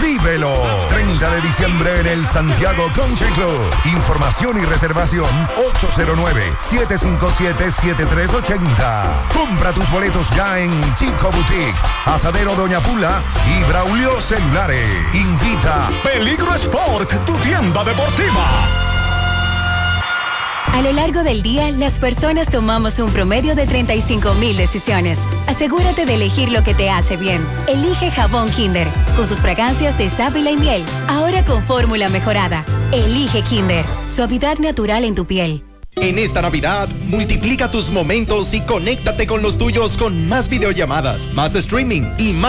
Vívelo. 30 de diciembre en el Santiago Country Club. Información y reservación 809-757-7380. Compra tus boletos ya en Chico Boutique, Asadero Doña Pula y Braulio Celulares. Invita Peligro Sport, tu tienda deportiva. A lo largo del día, las personas tomamos un promedio de 35 mil decisiones. Asegúrate de elegir lo que te hace bien. Elige jabón Kinder, con sus fragancias de sábila y miel. Ahora con fórmula mejorada. Elige Kinder, suavidad natural en tu piel. En esta Navidad, multiplica tus momentos y conéctate con los tuyos con más videollamadas, más streaming y más